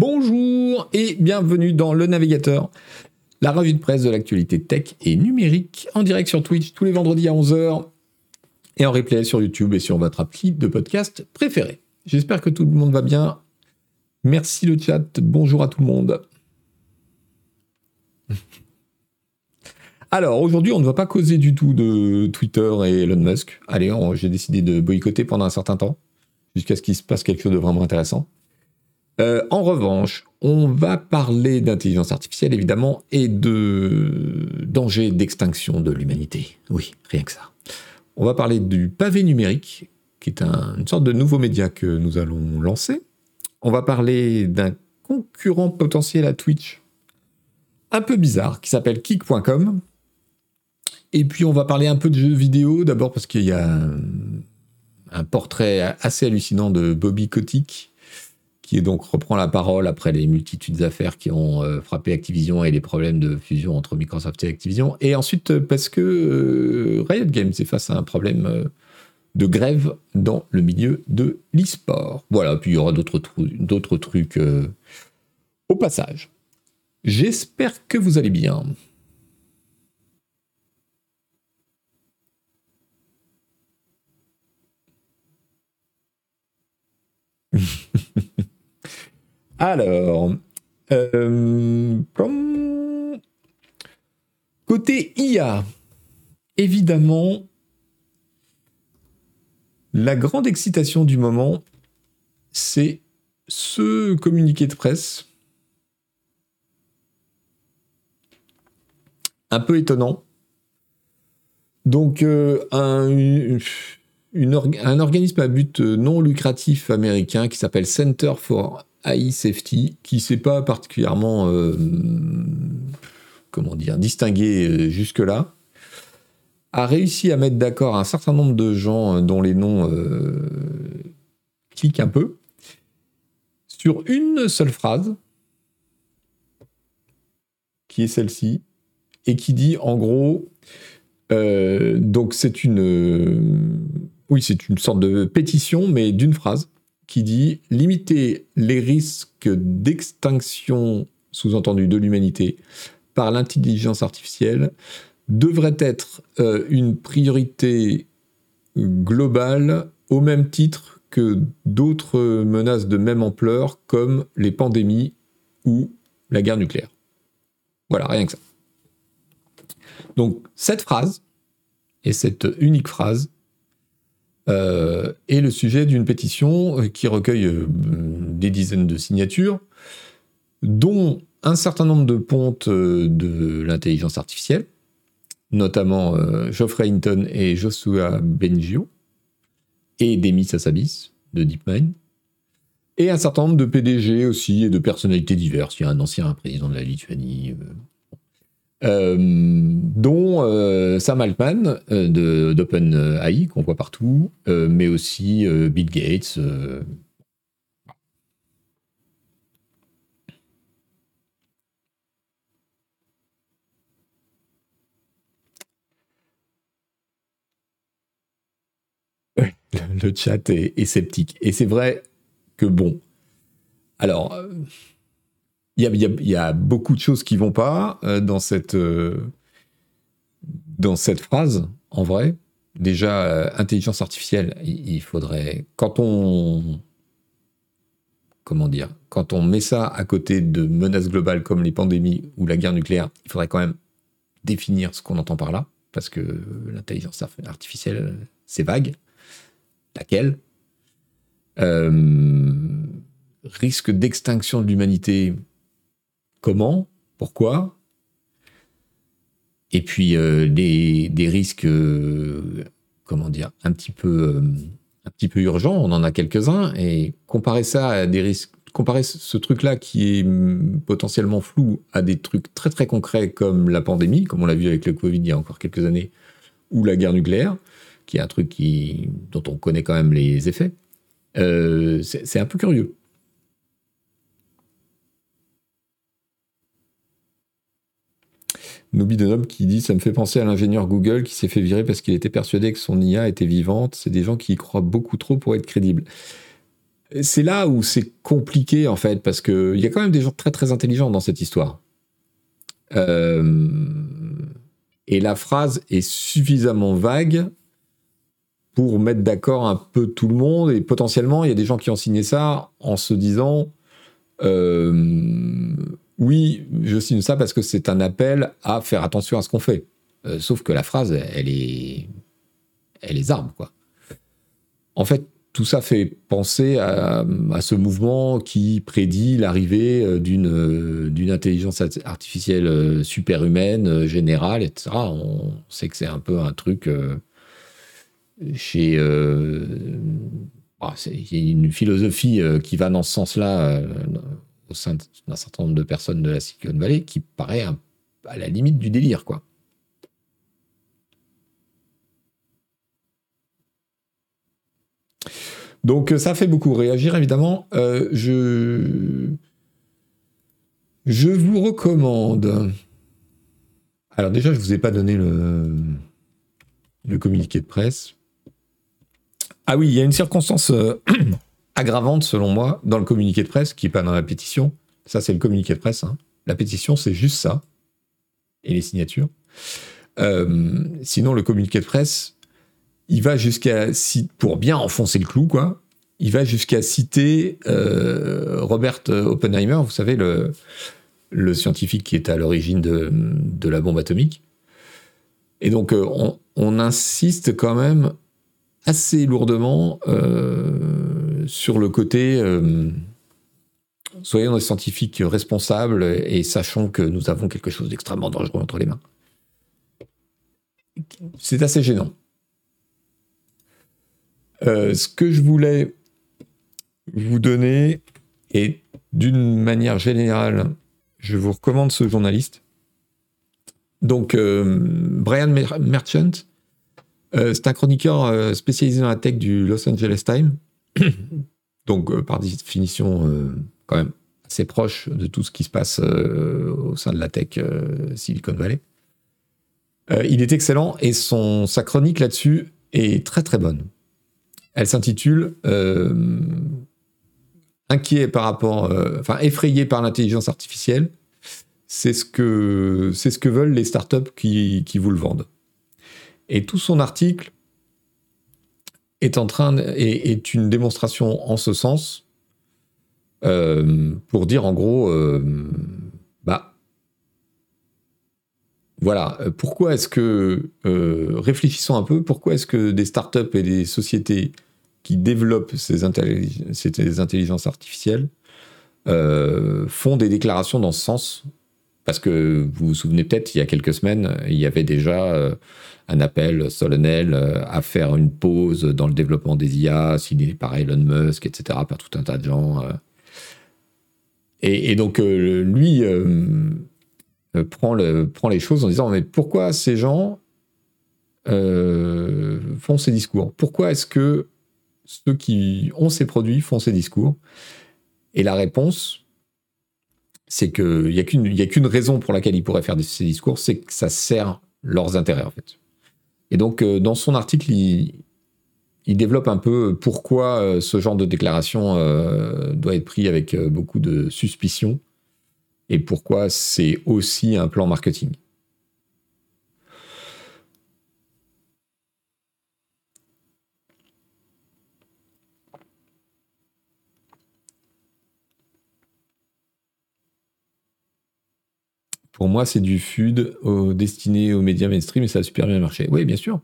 Bonjour et bienvenue dans Le Navigateur, la revue de presse de l'actualité tech et numérique en direct sur Twitch tous les vendredis à 11h et en replay sur YouTube et sur votre appli de podcast préféré. J'espère que tout le monde va bien. Merci le chat, bonjour à tout le monde. Alors aujourd'hui, on ne va pas causer du tout de Twitter et Elon Musk. Allez, j'ai décidé de boycotter pendant un certain temps, jusqu'à ce qu'il se passe quelque chose de vraiment intéressant. Euh, en revanche, on va parler d'intelligence artificielle évidemment et de danger d'extinction de l'humanité. Oui, rien que ça. On va parler du pavé numérique, qui est une sorte de nouveau média que nous allons lancer. On va parler d'un concurrent potentiel à Twitch, un peu bizarre, qui s'appelle Kik.com. Et puis on va parler un peu de jeux vidéo, d'abord parce qu'il y a un, portrait assez hallucinant de Bobby Kotick, qui donc reprend la parole après les multitudes d'affaires qui ont euh, frappé Activision et les problèmes de fusion entre Microsoft et Activision. Et ensuite parce que euh, Riot Games est face à un problème euh, de grève dans le milieu de l'e-sport. Voilà, puis il y aura d'autres trucs au passage. J'espère que vous allez bien. Alors, euh, côté IA, évidemment, la grande excitation du moment, c'est ce communiqué de presse. Un peu étonnant. Donc, euh, un, un organisme à but non lucratif américain qui s'appelle Center for AI Safety, qui ne s'est pas particulièrement, euh, comment dire, distingué euh, jusque-là, a réussi à mettre d'accord un certain nombre de gens euh, dont les noms cliquent un peu, sur une seule phrase, qui est celle-ci, et qui dit en gros, donc c'est une, oui, c'est une sorte de pétition, mais d'une phrase qui dit limiter les risques d'extinction, sous-entendu de l'humanité, par l'intelligence artificielle devrait être euh, une priorité globale au même titre que d'autres menaces de même ampleur comme les pandémies ou la guerre nucléaire. Voilà, rien que ça. Donc cette phrase, et cette unique phrase, euh, et le sujet d'une pétition euh, qui recueille euh, des dizaines de signatures, dont un certain nombre de pontes de l'intelligence artificielle, notamment Geoffrey Hinton et Joshua Bengio, et Demis Hassabis de DeepMind, et un certain nombre de PDG aussi et de personnalités diverses. Il y a un ancien président de la Lituanie, euh, dont euh, Sam Altman euh, d'OpenAI, qu'on voit partout, mais aussi Bill Gates. le, chat est, sceptique. Et c'est vrai que bon. Alors, il y, a, beaucoup de choses qui vont pas euh, dans cette euh, dans cette phrase. En vrai, déjà euh, intelligence artificielle, il, faudrait quand on comment dire, quand on met ça à côté de menaces globales comme les pandémies ou la guerre nucléaire, il faudrait quand même définir ce qu'on entend par là, parce que l'intelligence artificielle, c'est vague. Laquelle? Risque d'extinction de l'humanité, comment, pourquoi, et puis euh, des, risques, euh, comment dire, un petit peu, euh, un petit peu urgents. On en a quelques-uns et comparer ça à des risques, comparer ce truc-là qui est mm, potentiellement flou à des trucs très très concrets comme la pandémie, comme on l'a vu avec le Covid il y a encore quelques années, ou la guerre nucléaire, qui est un truc qui, dont on connaît quand même les effets. c'est un peu curieux. Nobi qui dit Ça me fait penser à l'ingénieur Google qui s'est fait virer parce qu'il était persuadé que son IA était vivante. C'est des gens qui y croient beaucoup trop pour être crédibles. c'est là où c'est compliqué en fait, parce qu'il y a quand même des gens très très intelligents dans cette histoire. Euh, et la phrase est suffisamment vague pour mettre d'accord un peu tout le monde. Et potentiellement, il y a des gens qui ont signé ça en se disant euh, Oui, je signe ça parce que c'est un appel à faire attention à ce qu'on fait. Euh, sauf que la phrase, elle est, elle est arme, quoi. En fait, tout ça fait penser à, ce mouvement qui prédit l'arrivée euh, d'une euh, d'une intelligence artificielle superhumaine, générale, etc. On sait que c'est un peu un truc chez... Bah, a une philosophie qui va dans ce sens-là au sein d'un certain nombre de personnes de la Silicon Valley qui paraît à la limite du délire, quoi. Donc euh, ça fait beaucoup réagir évidemment. Euh, je vous recommande. Alors déjà, je vous ai pas donné le le communiqué de presse. Ah oui, il y a une circonstance euh, aggravante selon moi dans le communiqué de presse qui est pas dans la pétition. Ça c'est le communiqué de presse. Hein. La pétition c'est juste ça et les signatures. sinon le communiqué de presse il va jusqu'à pour bien enfoncer le clou, quoi. Il va jusqu'à citer euh, Robert Oppenheimer, vous savez le, le scientifique qui est à l'origine de, de, la bombe atomique. Et donc euh, on, insiste quand même assez lourdement euh, sur le côté soyons des scientifiques responsables et sachons que nous avons quelque chose d'extrêmement dangereux entre les mains. C'est assez gênant. Euh, ce que je voulais vous donner, et d'une manière générale, je vous recommande ce journaliste. Donc, euh, Brian Merchant, euh, c'est un chroniqueur spécialisé dans la tech du Los Angeles Times. Donc, par définition, quand même assez proche de tout ce qui se passe au sein de la tech Silicon Valley. il est excellent et son, sa chronique là-dessus est très très bonne. Elle s'intitule euh, Inquiet par rapport, euh, enfin effrayé par l'intelligence artificielle. C'est ce que c'est ce que veulent les startups qui, qui vous le vendent. Et tout son article est une démonstration en ce sens euh, pour dire en gros bah voilà, pourquoi est-ce que, réfléchissons un peu, pourquoi est-ce que des startups et des sociétés qui développent ces, intelligences artificielles euh, font des déclarations dans ce sens. Parce que vous vous souvenez peut-être, il y a quelques semaines, il y avait déjà euh, un appel solennel euh, à faire une pause dans le développement des IA, signé par Elon Musk, etc., par tout un tas de gens. Et, et, donc, lui prend les choses en disant, mais pourquoi ces gens font ces discours? Pourquoi est-ce que ceux qui ont ces produits font ces discours? Et la réponse, c'est qu'il n'y a qu'une raison pour laquelle ils pourraient faire ces discours, c'est que ça sert leurs intérêts, en fait. Et donc, euh, dans son article, il, développe un peu pourquoi euh, ce genre de déclaration euh, doit être pris avec beaucoup de suspicion et pourquoi c'est aussi un plan marketing. Pour moi, c'est du FUD destiné aux médias mainstream et ça a super bien marché. Oui, bien sûr.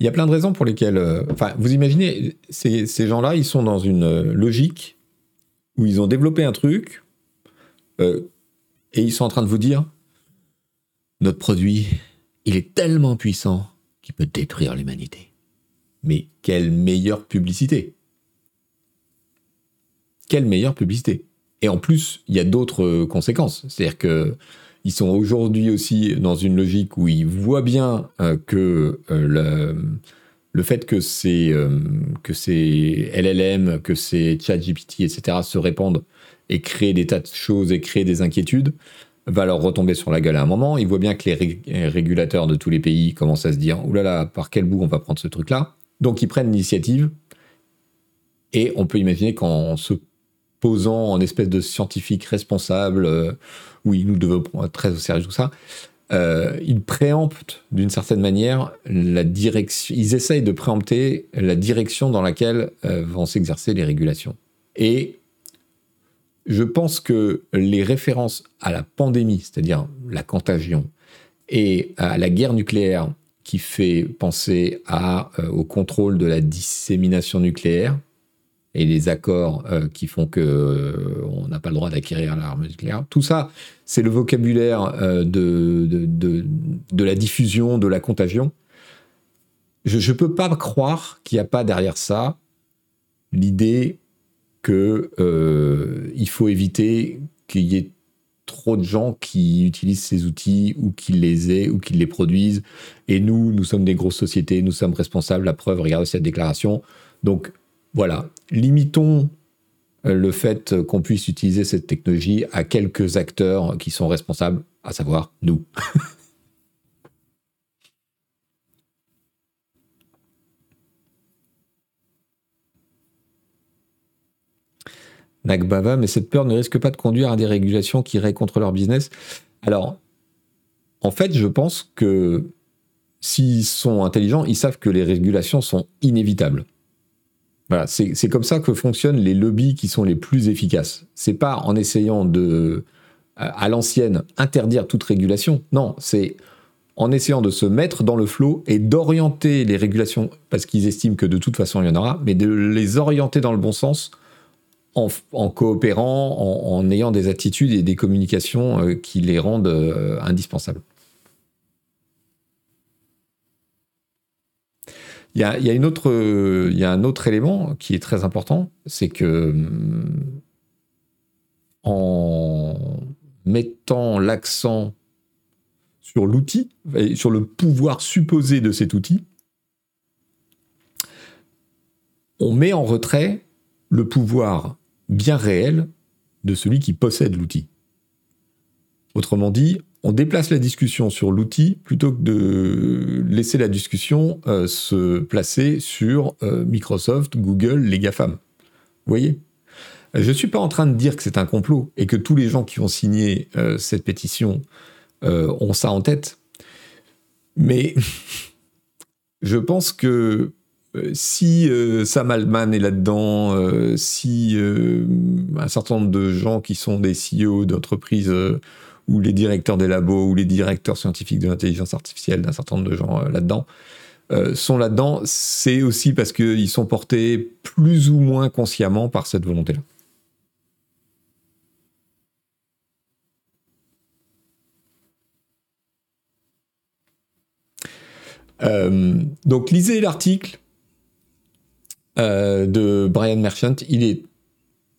Il y a plein de raisons pour lesquelles. Euh, enfin, vous imaginez, ces, gens-là, ils sont dans une euh, logique où ils ont développé un truc euh, et ils sont en train de vous dire notre produit, il est tellement puissant qu'il peut détruire l'humanité. Mais quelle meilleure publicité Quelle meilleure publicité et en plus, il y a d'autres euh, conséquences. C'est-à-dire que ils sont aujourd'hui aussi dans une logique où ils voient bien euh, que euh, le, le, fait que ces, que ces LLM, que ces ChatGPT, etc. se répandent et créent des tas de choses et créent des inquiétudes va leur retomber sur la gueule à un moment. Ils voient bien que les régulateurs de tous les pays commencent à se dire « Oulala, par quel bout on va prendre ce truc-là ?» Donc ils prennent l'initiative Et on peut imaginer qu'en se posant en espèce de scientifique responsable, euh, oui, nous devons prendre très au sérieux tout ça, euh, ils préemptent d'une certaine manière la direction, ils essayent de préempter la direction dans laquelle euh, vont s'exercer les régulations. Et je pense que les références à la pandémie, c'est-à-dire la contagion, et à la guerre nucléaire qui fait penser euh, au contrôle de la dissémination nucléaire et les accords euh, qui font que euh, on n'a pas le droit d'acquérir l'arme nucléaire. Tout ça, c'est le vocabulaire de, de, de, la diffusion, de la contagion. Je ne peux pas croire qu'il n'y a pas derrière ça l'idée qu'il faut éviter qu'il y ait trop de gens qui utilisent ces outils ou qui les aient ou qui les produisent. Et nous, nous sommes des grosses sociétés, nous sommes responsables. La preuve, regardez cette déclaration. Donc voilà, limitons euh, le fait qu'on puisse utiliser cette technologie à quelques acteurs qui sont responsables, à savoir nous. Nagbava, mais cette peur ne risque pas de conduire à des régulations qui iraient contre leur business. Alors, en fait, je pense que s'ils sont intelligents, ils savent que les régulations sont inévitables. C'est comme ça que fonctionnent les lobbies qui sont les plus efficaces. C'est pas en essayant de, à l'ancienne, interdire toute régulation. Non, c'est en essayant de se mettre dans le flot et d'orienter les régulations, parce qu'ils estiment que de toute façon il y en aura, mais de les orienter dans le bon sens en, coopérant, en, ayant des attitudes et des communications euh, qui les rendent euh, indispensables. Il y, a, un autre élément qui est très important, c'est que hum, en mettant l'accent sur l'outil, sur le pouvoir supposé de cet outil, on met en retrait le pouvoir bien réel de celui qui possède l'outil. Autrement dit, on déplace la discussion sur l'outil plutôt que de laisser la discussion euh, se placer sur euh, Microsoft, Google, les GAFAM. Vous voyez? Je ne suis pas en train de dire que c'est un complot et que tous les gens qui ont signé euh, cette pétition ont ça en tête. Mais je pense que euh, si euh, Sam Altman est là-dedans, euh, si un certain nombre de gens qui sont des CEO d'entreprises ou les directeurs des labos ou les directeurs scientifiques de l'intelligence artificielle d'un certain nombre de gens là-dedans sont là-dedans, c'est aussi parce qu'ils sont portés plus ou moins consciemment par cette volonté-là. donc lisez l'article, euh, de Brian Merchant. Il est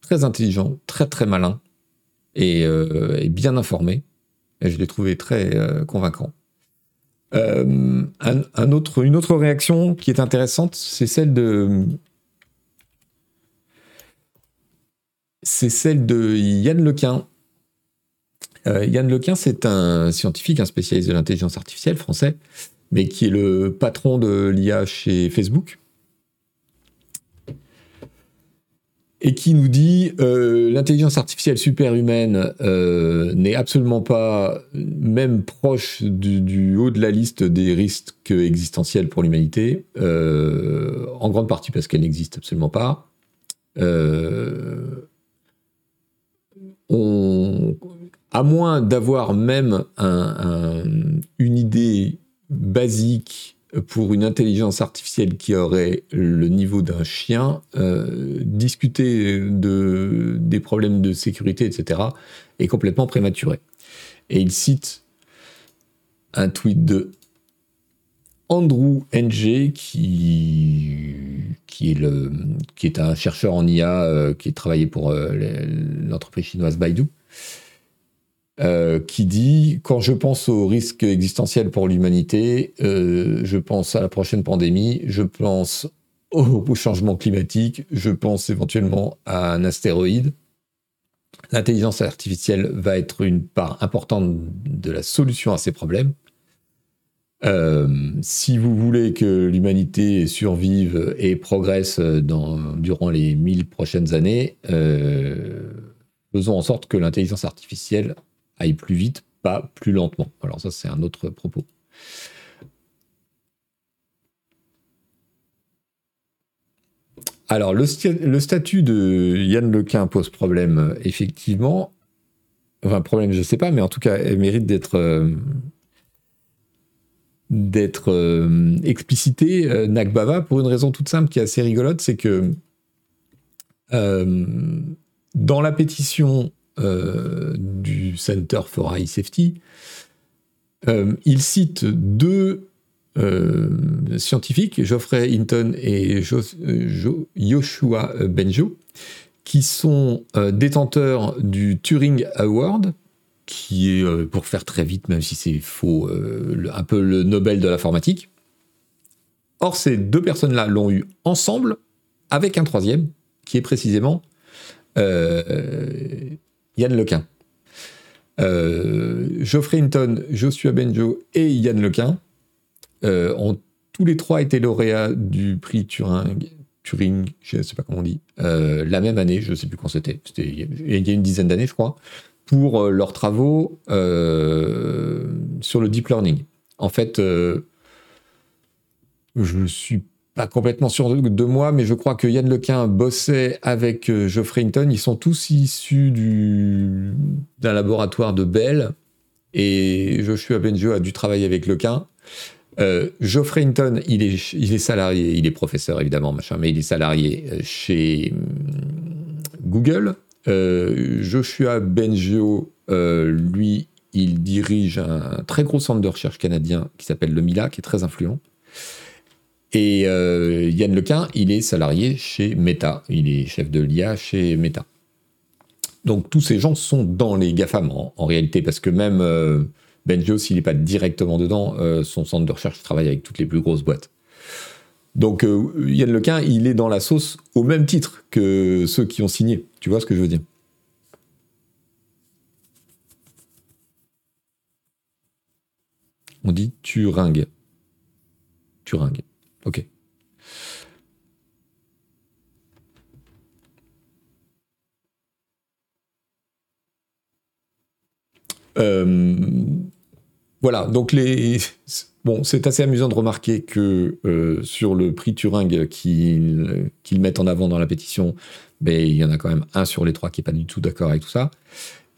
très intelligent, très très malin et, euh, bien informé. Et je l'ai trouvé très euh, convaincant. Un, autre, une autre réaction qui est intéressante, c'est celle de c'est celle de Yann Lequin. Yann Lequin, c'est un scientifique, un spécialiste de l'intelligence artificielle français, mais qui est le patron de l'IA chez Facebook. Et qui nous dit euh, l'intelligence artificielle superhumaine euh, n'est absolument pas même proche du, haut de la liste des risques existentiels pour l'humanité, euh, en grande partie parce qu'elle n'existe absolument pas. On, à moins d'avoir même une idée basique pour une intelligence artificielle qui aurait le niveau d'un chien, euh, discuter de, des problèmes de sécurité, etc., est complètement prématuré. Et il cite un tweet de Andrew Ng, qui, qui, est, le, qui est un chercheur en IA euh, qui a travaillé pour euh, l'entreprise chinoise Baidu, euh, qui dit quand je pense au risque existentiel pour l'humanité, euh, je pense à la prochaine pandémie, je pense au, changement climatique, je pense éventuellement à un astéroïde. L'intelligence artificielle va être une part importante de la solution à ces problèmes. si vous voulez que l'humanité survive et progresse durant les mille prochaines années, faisons en sorte que l'intelligence artificielle plus vite, pas plus lentement. Alors ça, c'est un autre propos. Alors, le, statut de Yann Lequin pose problème, effectivement. Enfin, problème, je ne sais pas, mais en tout cas, elle mérite d'être euh, d'être euh, explicité, euh, Nakbava, pour une raison toute simple qui est assez rigolote, c'est que dans la pétition du Center for High Safety, il cite deux euh, scientifiques, Geoffrey Hinton et Joshua Benjo, qui sont euh, détenteurs du Turing Award, qui est, euh, pour faire très vite, même si c'est faux, un peu le Nobel de l'informatique. Or, ces deux personnes-là l'ont eu ensemble, avec un troisième, qui est précisément Yann Lequin. Geoffrey Hinton, Joshua Benjo et Yann Lequin euh, ont tous les trois été lauréats du prix Turing, Turing je ne sais pas comment on dit, euh, la même année, je ne sais plus quand c'était, c'était il y a une dizaine d'années, je crois, pour euh, leurs travaux sur le deep learning. En fait, je ne suis pas complètement sûr de, moi, mais je crois que Yann Lequin bossait avec Geoffrey Hinton. Ils sont tous issus d'un laboratoire de Bell. Et Joshua Benjo a dû travailler avec Lequin. Euh, Geoffrey Hinton, il est, salarié, il est professeur évidemment, machin, mais il est salarié euh, chez mm, Google. Euh, Joshua Benjo, lui, il dirige un très gros centre de recherche canadien qui s'appelle le MILA, qui est très influent. Et Yann Lequin, il est salarié chez Meta, il est chef de l'IA chez Meta. Donc tous ces gens sont dans les GAFAM en réalité, parce que même Benjo, s'il n'est pas directement dedans, euh, son centre de recherche travaille avec toutes les plus grosses boîtes. Donc euh, Yann Lequin, il est dans la sauce au même titre que ceux qui ont signé. Tu vois ce que je veux dire? On dit Turing. Turing. Ok. Euh, voilà, donc les... Bon, c'est assez amusant de remarquer que euh, sur le prix Turing qu'ils mettent en avant dans la pétition, ben, il y en a quand même un sur les trois qui n'est pas du tout d'accord avec tout ça.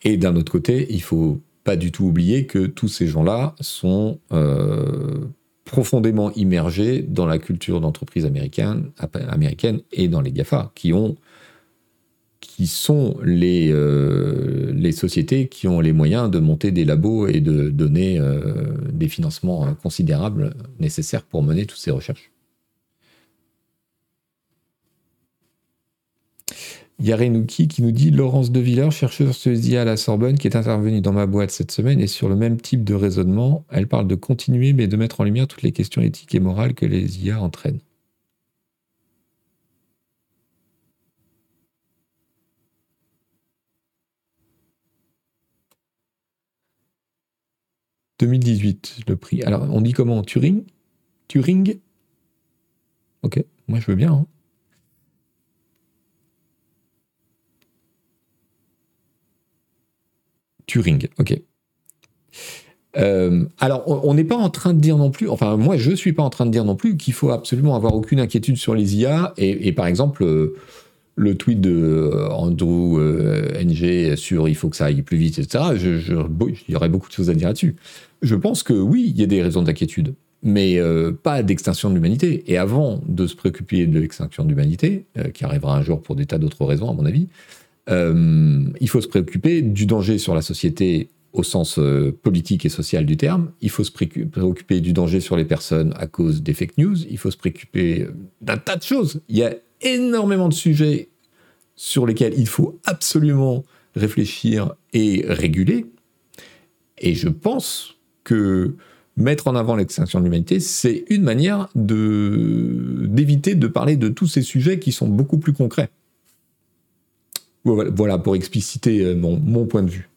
Et d'un autre côté, il faut pas du tout oublier que tous ces gens-là sont euh, profondément immergés dans la culture d'entreprise américaine, et dans les GAFA, qui ont qui sont les, euh, les sociétés qui ont les moyens de monter des labos et de donner euh, des financements considérables nécessaires pour mener toutes ces recherches. Yarenouki qui nous dit Laurence De Villers, chercheuse sur IA à la Sorbonne, qui est intervenue dans ma boîte cette semaine et sur le même type de raisonnement. Elle parle de continuer, mais de mettre en lumière toutes les questions éthiques et morales que les IA entraînent. 2018, le prix. Alors, on dit comment? Turing? Turing? Ok, moi je veux bien. Hein. Turing, ok. Euh, alors, on n'est pas en train de dire non plus, enfin, moi je ne suis pas en train de dire non plus qu'il faut absolument avoir aucune inquiétude sur les IA. Et, par exemple, euh, le tweet de euh, Andrew NG sur il faut que ça aille plus vite, etc., il y aurait beaucoup de choses à dire là-dessus. Je pense que oui, il y a des raisons d'inquiétude, mais pas d'extinction de l'humanité. Et avant de se préoccuper de l'extinction de l'humanité, qui arrivera un jour pour des tas d'autres raisons, à mon avis, euh, il faut se préoccuper du danger sur la société au sens politique et social du terme. Il faut se préoccuper du danger sur les personnes à cause des fake news. Il faut se préoccuper d'un tas de choses. Il y a énormément de sujets sur lesquels il faut absolument réfléchir et réguler. Et je pense que mettre en avant l'extinction de l'humanité, c'est une manière d'éviter de parler de tous ces sujets qui sont beaucoup plus concrets. Voilà pour expliciter euh, mon, point de vue.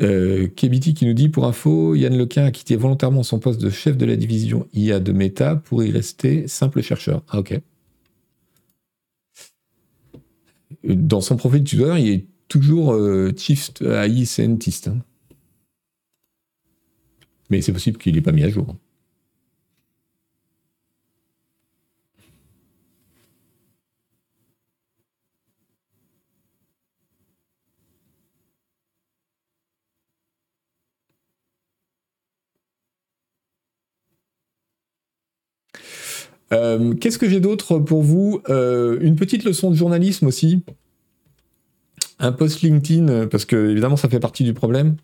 Euh, Kebiti qui nous dit pour info, Yann Lequin a quitté volontairement son poste de chef de la division IA de Meta pour y rester simple chercheur. Ah ok. Dans son profil Twitter, il est toujours euh, Chief AI Scientist. Hein. Mais c'est possible qu'il n'ait pas mis à jour. Euh, qu'est-ce que j'ai d'autre pour vous euh, Une petite leçon de journalisme aussi. Un post LinkedIn, parce que évidemment ça fait partie du problème.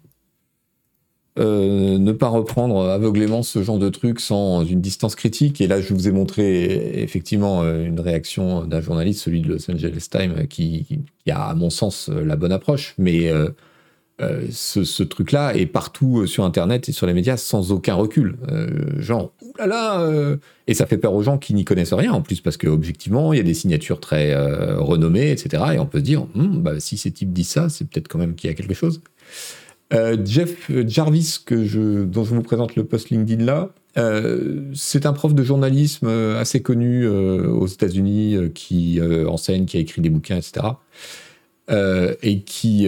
Euh, ne pas reprendre aveuglément ce genre de truc sans une distance critique. Et là, je vous ai montré effectivement une réaction d'un journaliste, celui de Los Angeles Times, qui, qui, a, à mon sens, la bonne approche. Mais euh, ce, truc-là est partout euh, sur Internet et sur les médias sans aucun recul. Euh, genre, oulala Et ça fait peur aux gens qui n'y connaissent rien en plus, parce qu'objectivement, il y a des signatures très renommées, etc. Et on peut se dire, hmm, bah, si ces types disent ça, c'est peut-être quand même qu'il y a quelque chose. Jeff Jarvis, que je, dont je vous présente le post LinkedIn là, c'est un prof de journalisme assez connu aux États-Unis qui enseigne, qui a écrit des bouquins, etc. et qui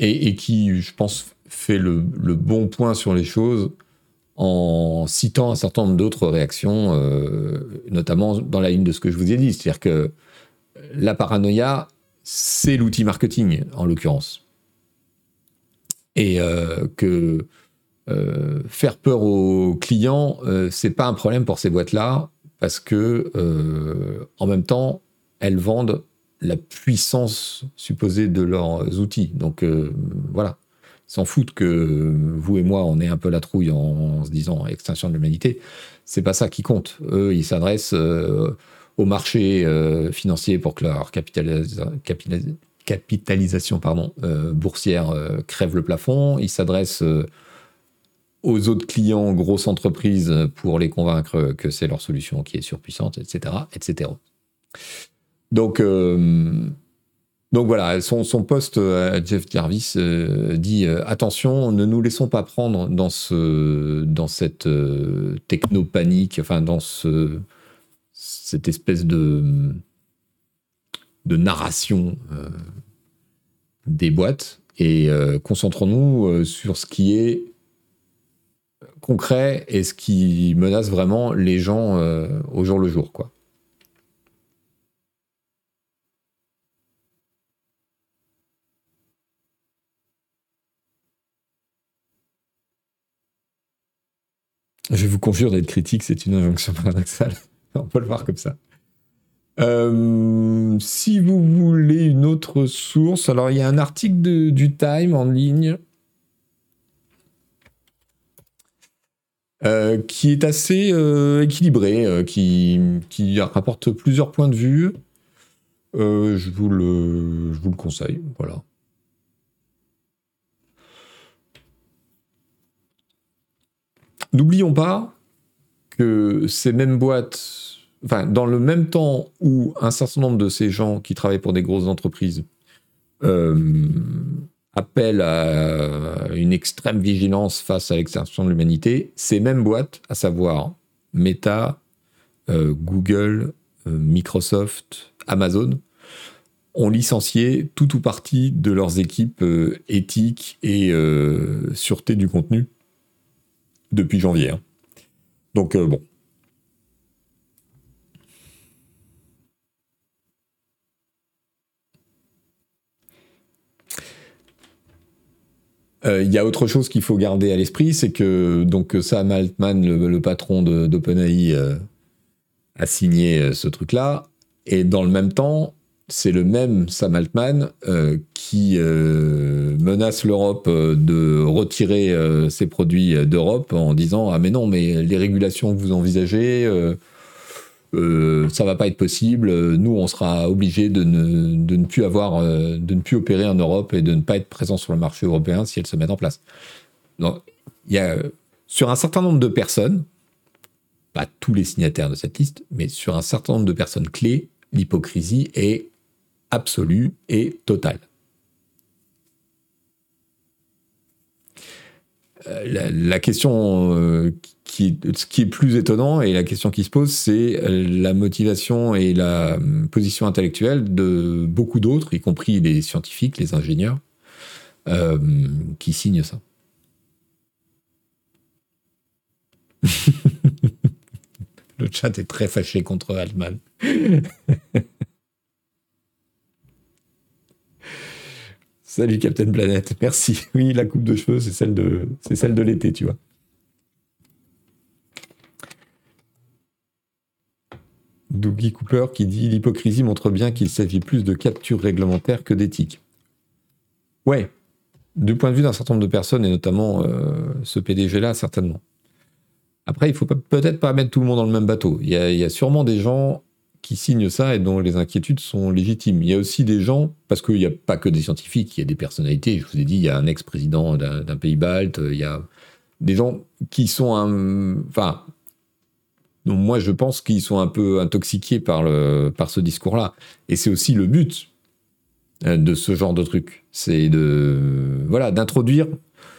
et, qui, je pense, fait le, bon point sur les choses en citant un certain nombre d'autres réactions, euh, notamment dans la ligne de ce que je vous ai dit. C'est-à-dire que la paranoïa, c'est l'outil marketing, en l'occurrence. Et euh, que euh, faire peur aux clients, c'est pas un problème pour ces boîtes-là, parce que en même temps, elles vendent la puissance supposée de leurs outils. Donc euh, voilà, ils s'en foutent que vous et moi, on ait un peu la trouille en, se disant extinction de l'humanité. C'est pas ça qui compte. Eux, ils s'adressent euh, au marché euh, financier pour que leur capitalisation pardon, boursière crève le plafond. Ils s'adressent aux autres clients, grosses entreprises, pour les convaincre que c'est leur solution qui est surpuissante, etc. etc. Donc, euh, donc voilà, son, poste à Jeff Jarvis euh, dit euh, attention, ne nous laissons pas prendre dans, ce, dans cette techno-panique, enfin dans ce, cette espèce de, de narration des boîtes et concentrons-nous sur ce qui est concret et ce qui menace vraiment les gens au jour le jour, quoi. Je vous conjure d'être critique, c'est une injonction paradoxale. On peut le voir comme ça. Euh, si vous voulez une autre source, alors il y a un article du Time en ligne euh, qui est assez euh, équilibré, qui, rapporte plusieurs points de vue. je, vous le, je vous le conseille. Voilà. N'oublions pas que ces mêmes boîtes, enfin, dans le même temps où un certain nombre de ces gens qui travaillent pour des grosses entreprises euh, appellent à une extrême vigilance face à l'extinction de l'humanité, ces mêmes boîtes, à savoir Meta, euh, Google, euh, Microsoft, Amazon, ont licencié tout ou partie de leurs équipes éthiques et sûreté du contenu depuis janvier. Hein. Donc euh, bon. Euh, il y a autre chose qu'il faut garder à l'esprit, c'est que donc Sam Altman, le, patron d'OpenAI, euh, a signé ce truc-là, et dans le même temps, c'est le même Sam Altman euh, qui euh, menace l'Europe euh, de retirer ses produits d'Europe en disant ah mais non mais les régulations que vous envisagez ça va pas être possible. Nous on sera obligé de ne, plus avoir de ne plus opérer en Europe et de ne pas être présent sur le marché européen si elles se mettent en place. Y a sur un certain nombre de personnes pas tous les signataires de cette liste mais sur un certain nombre de personnes clés l'hypocrisie est absolue et totale. la, question qui, ce qui est plus étonnant et la question qui se pose, c'est la motivation et la position intellectuelle de beaucoup d'autres, y compris les scientifiques, les ingénieurs, qui signent ça. Le chat est très fâché contre Altman. Salut Captain Planète, merci. Oui, la coupe de cheveux, c'est celle de, c'est celle de l'été, tu vois. Dougie Cooper qui dit l'hypocrisie montre bien qu'il s'agit plus de capture réglementaire que d'éthique. Ouais, du point de vue d'un certain nombre de personnes et notamment euh, ce PDG-là, certainement. Après, il faut peut-être pas mettre tout le monde dans le même bateau. Il y, a, sûrement des gens qui signent ça et dont les inquiétudes sont légitimes. Il y a aussi des gens, parce qu'il n'y a pas que des scientifiques, il y a des personnalités. Je vous ai dit, il y a un ex-président d'un pays balte, il y a des gens qui sont un. Enfin. moi, je pense qu'ils sont un peu intoxiqués par, le, par ce discours-là. Et c'est aussi le but euh, de ce genre de truc. C'est de. Voilà, d'introduire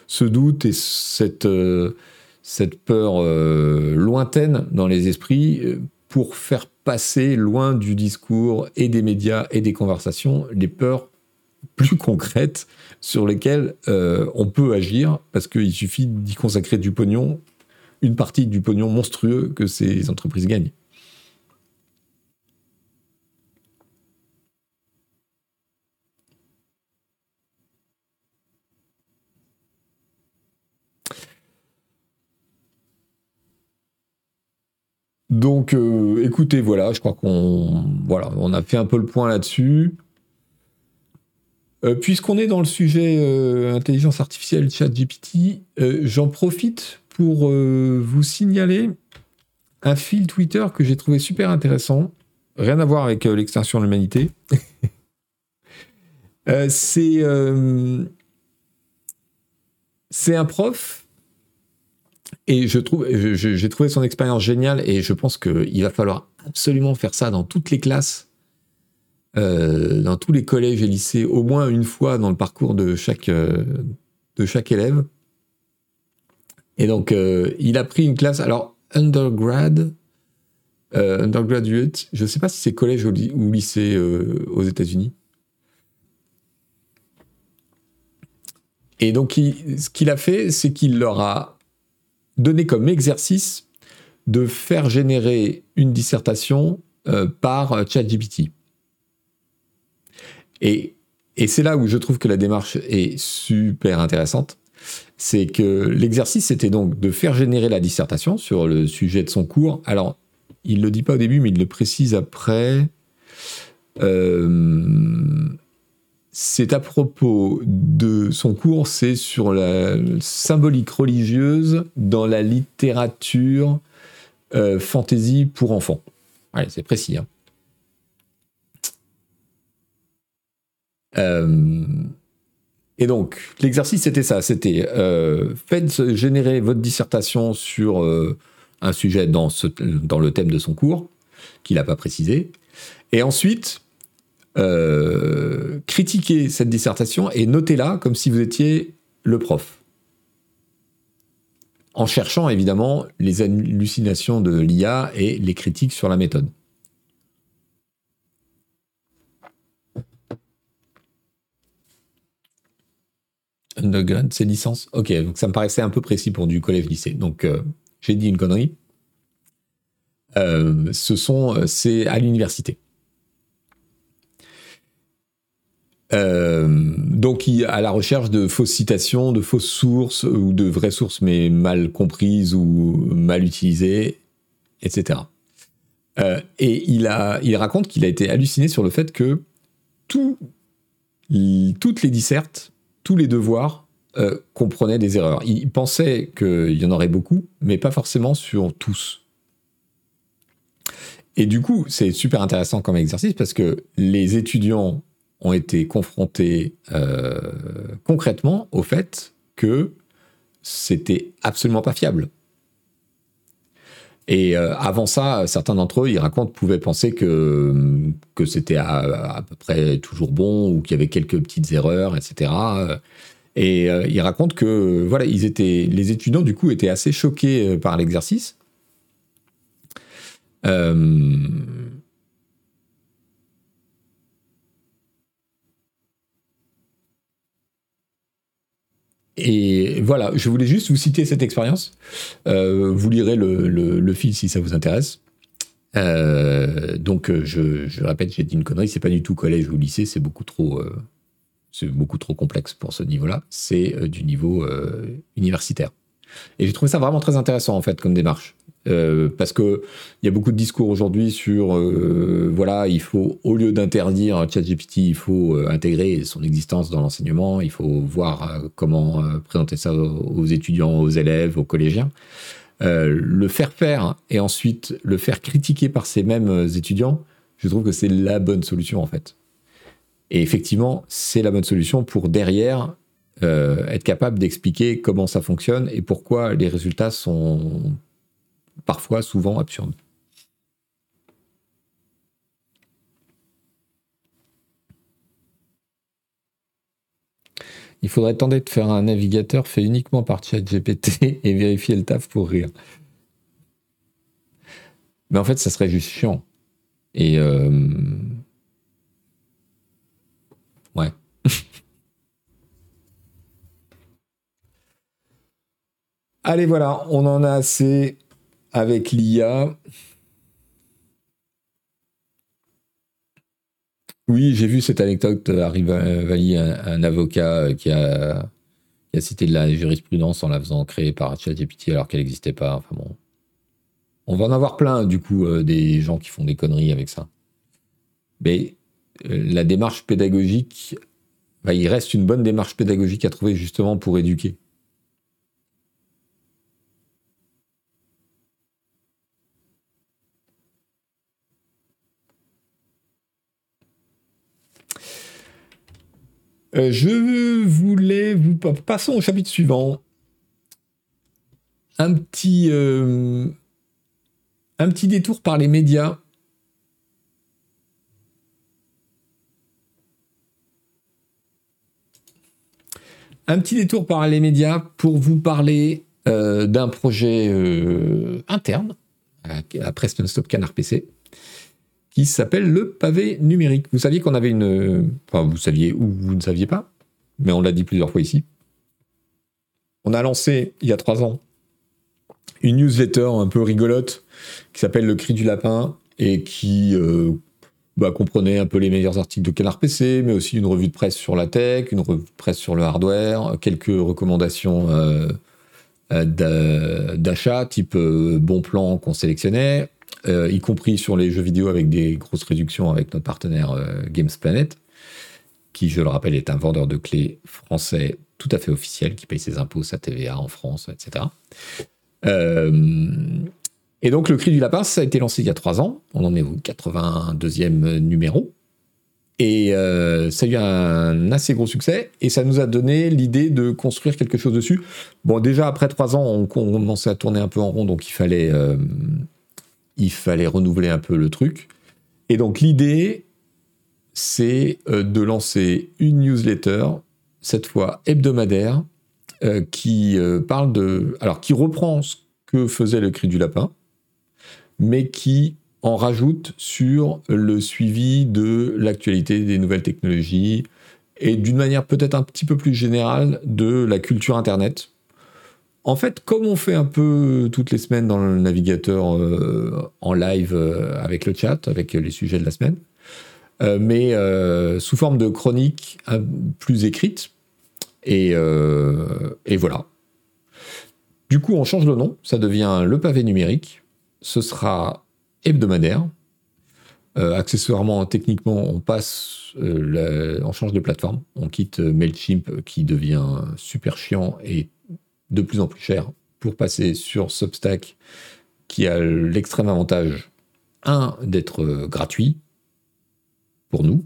ce doute et cette. Euh, cette peur euh, lointaine dans les esprits pour faire passer loin du discours et des médias et des conversations les peurs plus concrètes sur lesquelles euh, on peut agir parce qu'il suffit d'y consacrer du pognon, une partie du pognon monstrueux que ces entreprises gagnent. Donc, euh, écoutez, voilà, je crois qu'on voilà, on a fait un peu le point là-dessus. Euh, puisqu'on est dans le sujet euh, intelligence artificielle, chat GPT, j'en profite pour vous signaler un fil Twitter que j'ai trouvé super intéressant. Rien à voir avec l'extinction de l'humanité. c'est c'est un prof et je trouve, j'ai trouvé son expérience géniale et je pense qu'il va falloir absolument faire ça dans toutes les classes, euh, dans tous les collèges et lycées, au moins une fois dans le parcours de chaque, euh, de chaque élève. Et donc, euh, il a pris une classe, alors, undergrad, undergraduate, je ne sais pas si c'est collège ou, lycée aux États-Unis. Et donc, ce qu'il a fait, c'est qu'il leur a donné comme exercice de faire générer une dissertation euh, par ChatGPT. Et, et c'est là où je trouve que la démarche est super intéressante. C'est que l'exercice, c'était donc de faire générer la dissertation sur le sujet de son cours. Alors, il ne le dit pas au début, mais il le précise après. Euh, c'est à propos de son cours, c'est sur la symbolique religieuse dans la littérature euh, fantasy pour enfants. C'est précis. Hein. Euh, et donc, l'exercice, c'était ça. C'était euh, faites générer votre dissertation sur un sujet dans, dans le thème de son cours, qu'il n'a pas précisé. Et ensuite, euh, critiquez cette dissertation et notez-la comme si vous étiez le prof. En cherchant évidemment les hallucinations de l'IA et les critiques sur la méthode. Undergrad, c'est licence? Ok, donc ça me paraissait un peu précis pour du collège-lycée. Donc euh, j'ai dit une connerie. Euh, ce sont, c'est à l'université. Euh, donc, à la recherche de fausses citations, de fausses sources ou de vraies sources mais mal comprises ou mal utilisées, etc. Euh, et il, a, il raconte qu'il a été halluciné sur le fait que tout, toutes les dissertes, tous les devoirs euh, comprenaient des erreurs. Il pensait qu'il y en aurait beaucoup, mais pas forcément sur tous. Et du coup, c'est super intéressant comme exercice parce que les étudiants ont été confrontés euh, concrètement au fait que c'était absolument pas fiable. Et euh, avant ça, certains d'entre eux, ils racontent, pouvaient penser que, que c'était à, peu près toujours bon ou qu'il y avait quelques petites erreurs, etc. Et il raconte que voilà, ils étaient, les étudiants du coup étaient assez choqués par l'exercice. Et voilà, je voulais juste vous citer cette expérience. Euh, vous lirez le, le, fil si ça vous intéresse. Euh, donc, euh, je, répète, j'ai dit une connerie, c'est pas du tout collège ou lycée, c'est beaucoup trop, c'est beaucoup trop complexe pour ce niveau-là. C'est du niveau universitaire. Et j'ai trouvé ça vraiment très intéressant en fait comme démarche. Euh, parce que il y a beaucoup de discours aujourd'hui sur euh, voilà il faut au lieu d'interdire ChatGPT il faut euh, intégrer son existence dans l'enseignement. Il faut voir comment présenter ça aux, étudiants aux élèves aux collégiens. Le faire faire et ensuite le faire critiquer par ces mêmes étudiants je trouve que c'est la bonne solution en fait. Et effectivement c'est la bonne solution pour derrière être capable d'expliquer comment ça fonctionne et pourquoi les résultats sont parfois souvent absurde. Il faudrait tenter de faire un navigateur fait uniquement par ChatGPT et vérifier le taf pour rire. Mais en fait, ça serait juste chiant. Et euh, ouais. Allez, voilà, on en a assez avec l'IA. Oui, j'ai vu cette anecdote arrive Vali, un, un, avocat qui a, cité de la jurisprudence en la faisant créer par ChatGPT alors qu'elle n'existait pas. Enfin. On va en avoir plein, du coup, euh, des gens qui font des conneries avec ça. Mais euh, la démarche pédagogique, bah, il reste une bonne démarche pédagogique à trouver justement pour éduquer. Euh, je voulais vous... Passons au chapitre suivant. Un petit, euh, un petit détour par les médias. Un petit détour par les médias pour vous parler euh, d'un projet interne à Preston Stop Canard PC qui s'appelle le pavé numérique. Vous saviez qu'on avait une... Enfin, vous saviez ou vous ne saviez pas, mais on l'a dit plusieurs fois ici. On a lancé, il y a trois ans, une newsletter un peu rigolote qui s'appelle Le Cri du Lapin et qui euh, bah, comprenait un peu les meilleurs articles de Canard PC, mais aussi une revue de presse sur la tech, une revue de presse sur le hardware, quelques recommandations euh, euh, d'achat type bon plan qu'on sélectionnait, euh, y compris sur les jeux vidéo avec des grosses réductions avec notre partenaire euh, Games Planet, qui, je le rappelle, est un vendeur de clés français tout à fait officiel, qui paye ses impôts, sa TVA en France, etc. Euh, et donc, le cri du lapin, ça a été lancé il y a trois ans. On en est au 82e numéro. Et ça a eu un assez gros succès et ça nous a donné l'idée de construire quelque chose dessus. Bon, déjà après trois ans, on commençait à tourner un peu en rond, donc il fallait il fallait renouveler un peu le truc. Et donc l'idée, c'est euh, de lancer une newsletter, cette fois hebdomadaire, euh, qui euh, parle. Alors, qui reprend ce que faisait le cri du lapin, mais qui en rajoute sur le suivi de l'actualité des nouvelles technologies et d'une manière peut-être un petit peu plus générale de la culture Internet, en fait, comme on fait un peu toutes les semaines dans le navigateur euh, en live euh, avec le chat, avec les sujets de la semaine, euh, mais sous forme de chronique plus écrite. Et, voilà. Du coup, on change le nom, ça devient le pavé numérique. Ce sera hebdomadaire. accessoirement, techniquement, on passe, on change de plateforme. On quitte Mailchimp qui devient super chiant et de plus en plus cher pour passer sur Substack qui a l'extrême avantage, un, d'être euh, gratuit pour nous,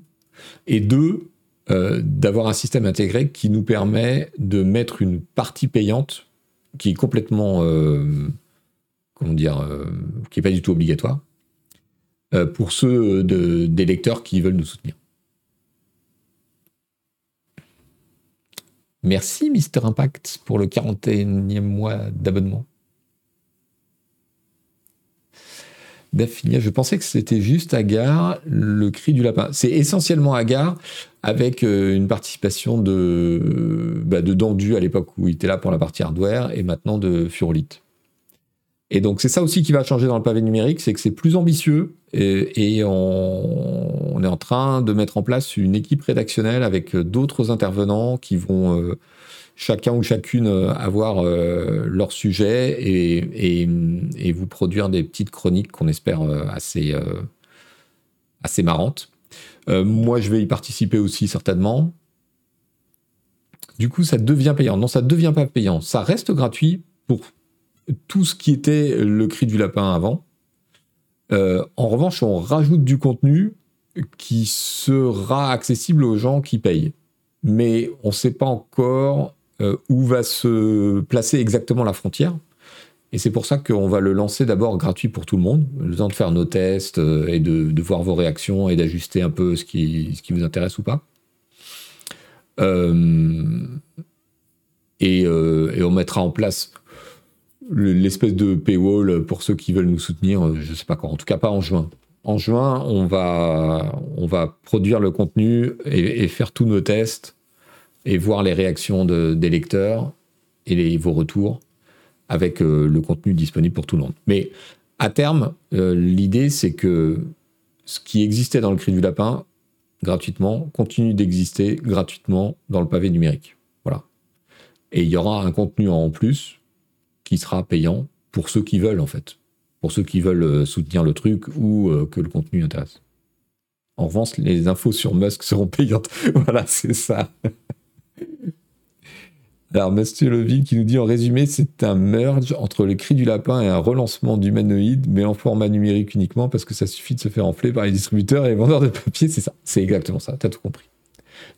et deux, euh, d'avoir un système intégré qui nous permet de mettre une partie payante qui est complètement, euh, comment dire, qui n'est pas du tout obligatoire, pour ceux des lecteurs qui veulent nous soutenir. Merci Mister Impact pour le 41e mois d'abonnement. Daphinia, je pensais que c'était juste Agar, le cri du lapin. C'est essentiellement Agar avec euh, une participation de, bah, de Dandu à l'époque où il était là pour la partie hardware et maintenant de Furolite. Et donc c'est ça aussi qui va changer dans le pavé numérique, c'est que c'est plus ambitieux et, on, est en train de mettre en place une équipe rédactionnelle avec d'autres intervenants qui vont euh, chacun ou chacune avoir euh, leur sujet et, vous produire des petites chroniques qu'on espère euh, assez, assez marrantes. moi je vais y participer aussi certainement. Du coup ça devient payant. Non ça ne devient pas payant. Ça reste gratuit pour tout ce qui était le cri du lapin avant. Euh, en revanche, on rajoute du contenu qui sera accessible aux gens qui payent. Mais on ne sait pas encore euh, où va se placer exactement la frontière. Et c'est pour ça qu'on va le lancer d'abord gratuit pour tout le monde, le temps de faire nos tests euh, et de, voir vos réactions et d'ajuster un peu ce qui, ce qui vous intéresse ou pas. et, on mettra en place l'espèce de paywall pour ceux qui veulent nous soutenir, euh, je sais pas quand, en tout cas pas en juin. En juin, on va, on va produire le contenu et, faire tous nos tests et voir les réactions des lecteurs et vos retours avec euh, le contenu disponible pour tout le monde. Mais à terme, euh, l'idée c'est que ce qui existait dans le cri du lapin gratuitement continue d'exister gratuitement dans le pavé numérique. Voilà. Et il y aura un contenu en plus qui sera payant pour ceux qui veulent, en fait. Pour ceux qui veulent euh, soutenir le truc ou euh, que le contenu intéresse. En revanche, les infos sur Musk seront payantes. voilà, c'est ça. Alors, Monsieur qui nous dit en résumé, c'est un merge entre le cri du lapin et un relancement d'humanoïde, mais en format numérique uniquement, parce que ça suffit de se faire enfler par les distributeurs et les vendeurs de papier, c'est ça. C'est exactement ça, t'as tout compris.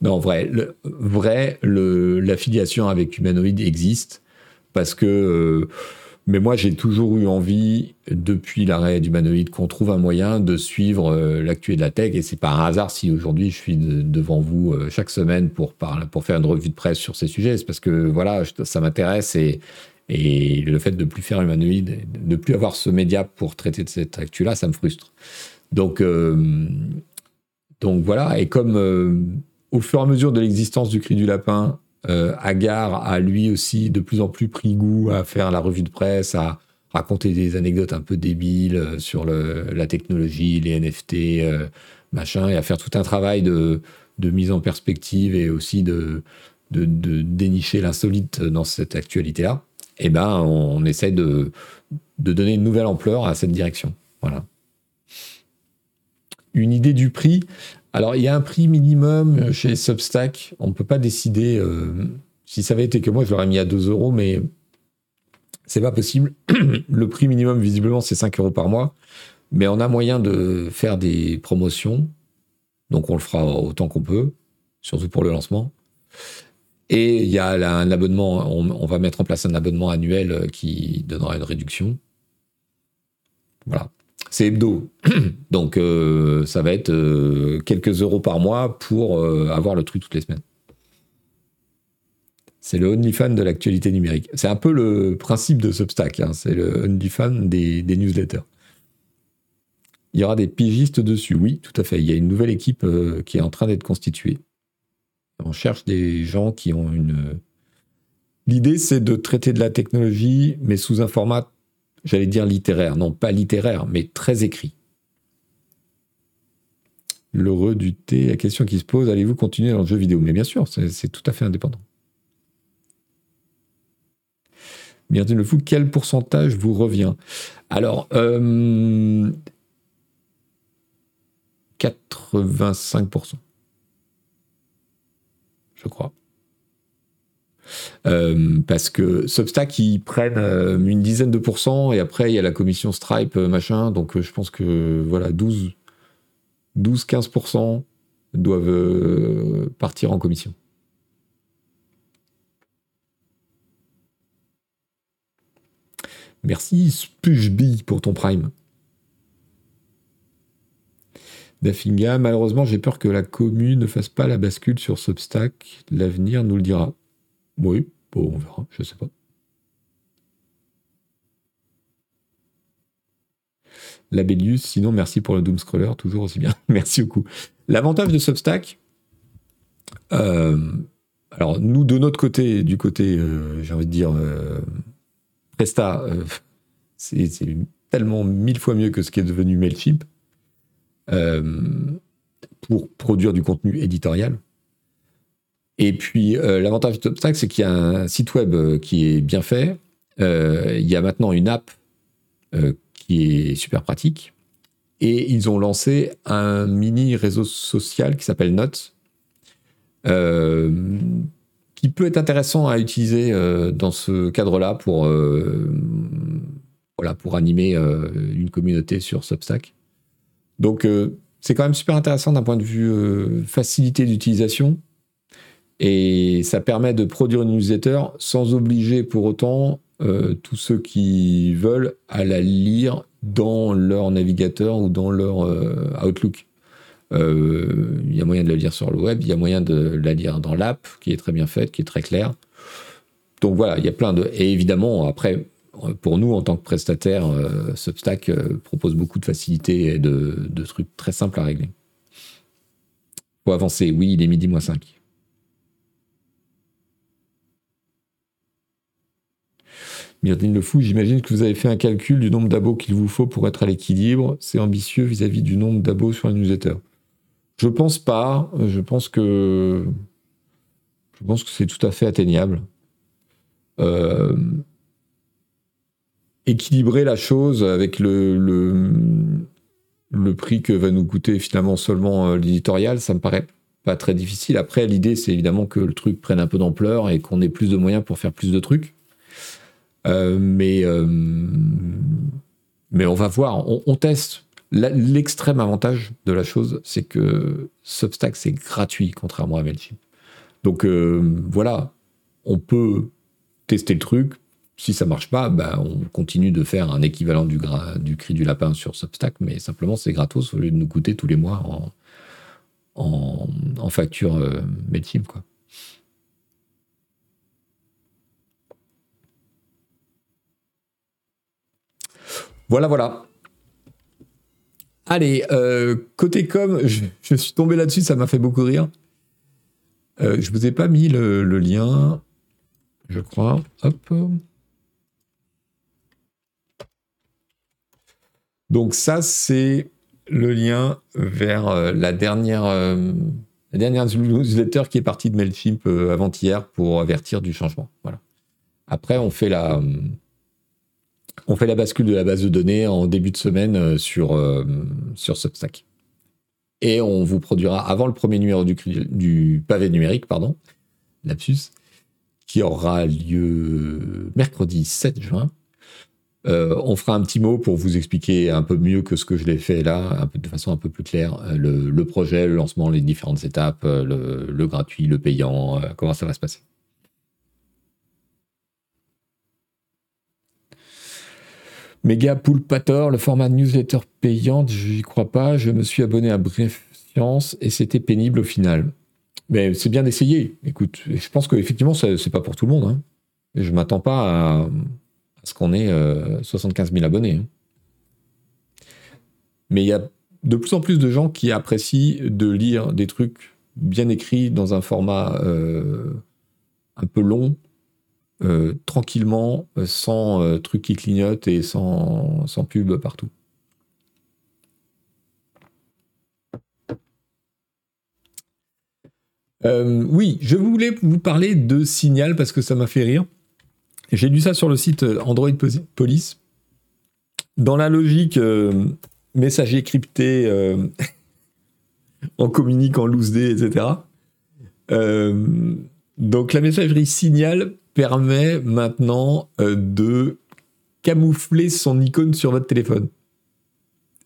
Non, vrai, le, vrai, l'affiliation avec humanoïde existe parce que. Euh, mais moi, j'ai toujours eu envie, depuis l'arrêt d'Humanoïde, qu'on trouve un moyen de suivre euh, l'actualité de la tech. Et c'est pas un hasard si aujourd'hui je suis devant vous euh, chaque semaine pour, faire une revue de presse sur ces sujets. C'est parce que voilà, ça m'intéresse et, le fait de plus faire Humanoïde, de plus avoir ce média pour traiter de cette actu-là, ça me frustre. Donc, voilà. Et comme au fur et à mesure de l'existence du cri du lapin, Agar a lui aussi de plus en plus pris goût à faire la revue de presse, à raconter des anecdotes un peu débiles euh, sur la technologie, les NFT, euh, machin, et à faire tout un travail de, mise en perspective et aussi de, dénicher l'insolite dans cette actualité-là. Eh ben, on, essaie de, de donner une nouvelle ampleur à cette direction. Voilà. Une idée du prix. Alors, il y a un prix minimum chez Substack. On ne peut pas décider. Euh, si ça avait été que moi, je l'aurais mis à 2 euros, mais c'est pas possible. le prix minimum, visiblement, c'est 5 euros par mois. Mais on a moyen de faire des promotions. Donc, on le fera autant qu'on peut, surtout pour le lancement. Et il y a un abonnement, on, va mettre en place un abonnement annuel qui donnera une réduction. Voilà. C'est hebdo. Donc, euh, ça va être euh, quelques euros par mois pour euh, avoir le truc toutes les semaines. C'est le OnlyFan de l'actualité numérique. C'est un peu le principe de Substack. Hein. C'est le OnlyFan des, des, newsletters. Il y aura des pigistes dessus. Oui, tout à fait. Il y a une nouvelle équipe qui est en train d'être constituée. On cherche des gens qui ont une. L'idée, c'est de traiter de la technologie, mais sous un format j'allais dire littéraire, non pas littéraire, mais très écrit. L'heureux du thé, la question qui se pose, allez-vous continuer dans le jeu vidéo? Mais bien sûr, c'est tout à fait indépendant. Myrdine Le Fou, quel pourcentage vous revient? Alors, 85%, euh, je crois. Euh, parce que Substack, ils prennent euh, une dizaine de pourcents et après, il y a la commission Stripe, euh, machin. Donc, je pense que voilà, 12, 12-15% doivent partir en commission. Merci Spujby pour ton prime. Dafinga, malheureusement, j'ai peur que la commune ne fasse pas la bascule sur Substack. L'avenir nous le dira. Oui, bon, on verra, je sais pas. Labellius, sinon merci pour le Doom Scroller, toujours aussi bien. merci beaucoup. L'avantage de Substack, euh, alors nous de notre côté, du côté, euh, j'ai envie de dire, euh, Presta, c'est tellement mille fois mieux que ce qui est devenu Mailchimp pour produire du contenu éditorial. Et puis l'avantage de Substack, c'est qu'il y a un site web qui est bien fait. il y a maintenant une app qui est super pratique. Et ils ont lancé un mini réseau social qui s'appelle Notes, euh, qui peut être intéressant à utiliser euh, dans ce cadre-là pour, euh, voilà, pour animer une communauté sur Substack. Donc c'est quand même super intéressant d'un point de vue facilité d'utilisation. Et ça permet de produire une newsletter sans obliger pour autant euh, tous ceux qui veulent à la lire dans leur navigateur ou dans leur euh, Outlook. Euh, il y a moyen de la lire sur le web, il y a moyen de la lire dans l'app qui est très bien faite, qui est très claire. Donc voilà, il y a plein de. Et évidemment, après, pour nous, en tant que prestataire, Substack propose beaucoup de facilités et de, trucs très simples à régler. Pour avancer, oui, il est midi moins 5. Myrdine Le Fou, j'imagine que vous avez fait un calcul du nombre d'abos qu'il vous faut pour être à l'équilibre. C'est ambitieux vis-à-vis du nombre d'abos sur la newsletter. Je pense pas. Je pense que je pense que c'est tout à fait atteignable. Euh, équilibrer la chose avec le, le, prix que va nous coûter finalement seulement euh, l'éditorial, ça me paraît pas très difficile. Après, l'idée, c'est évidemment que le truc prenne un peu d'ampleur et qu'on ait plus de moyens pour faire plus de trucs. Euh, mais, euh, mais on va voir, on, teste. L'extrême avantage de la chose, c'est que Substack, c'est gratuit, contrairement à Mailchimp. Donc euh, voilà, on peut tester le truc. Si ça marche pas, ben, on continue de faire un équivalent du, cri du lapin sur Substack, mais simplement c'est gratos au lieu de nous coûter tous les mois en, facture euh. Quoi. Voilà, voilà. Allez, euh, côté com, je, suis tombé là-dessus, ça m'a fait beaucoup rire. Euh, je vous ai pas mis le, lien, je crois. Hop. Donc ça, c'est le lien vers euh, la dernière, la dernière newsletter qui est partie de Mailchimp avant-hier pour avertir du changement. Voilà. Après, on fait la on fait la bascule de la base de données en début de semaine euh, sur, euh, sur Substack. Et on vous produira avant le premier numéro du, pavé numérique, pardon, lapsus, qui aura lieu mercredi 7 juin. Euh, on fera un petit mot pour vous expliquer un peu mieux que ce que je l'ai fait là, de façon un peu plus claire, le, projet, le lancement, les différentes étapes, le gratuit, le payant, comment ça va se passer. Méga Poulpator, le format newsletter payante, j'y crois pas. Je me suis abonné à Bref Science et c'était pénible au final. Mais c'est bien d'essayer. Écoute, je pense qu'effectivement, c'est pas pour tout le monde. Hein. Je m'attends pas à, ce qu'on ait 75 euh, 000 abonnés. Hein. Mais il y a de plus en plus de gens qui apprécient de lire des trucs bien écrits dans un format euh, un peu long euh, tranquillement, euh, sans euh, trucs qui clignotent et sans, sans pub partout. oui, je voulais vous parler de Signal parce que ça m'a fait rire. J'ai lu ça sur le site Android Police. Dans la logique messager crypté en communique en loose day, etc. donc la messagerie Signal permet maintenant euh, de camoufler son icône sur votre téléphone.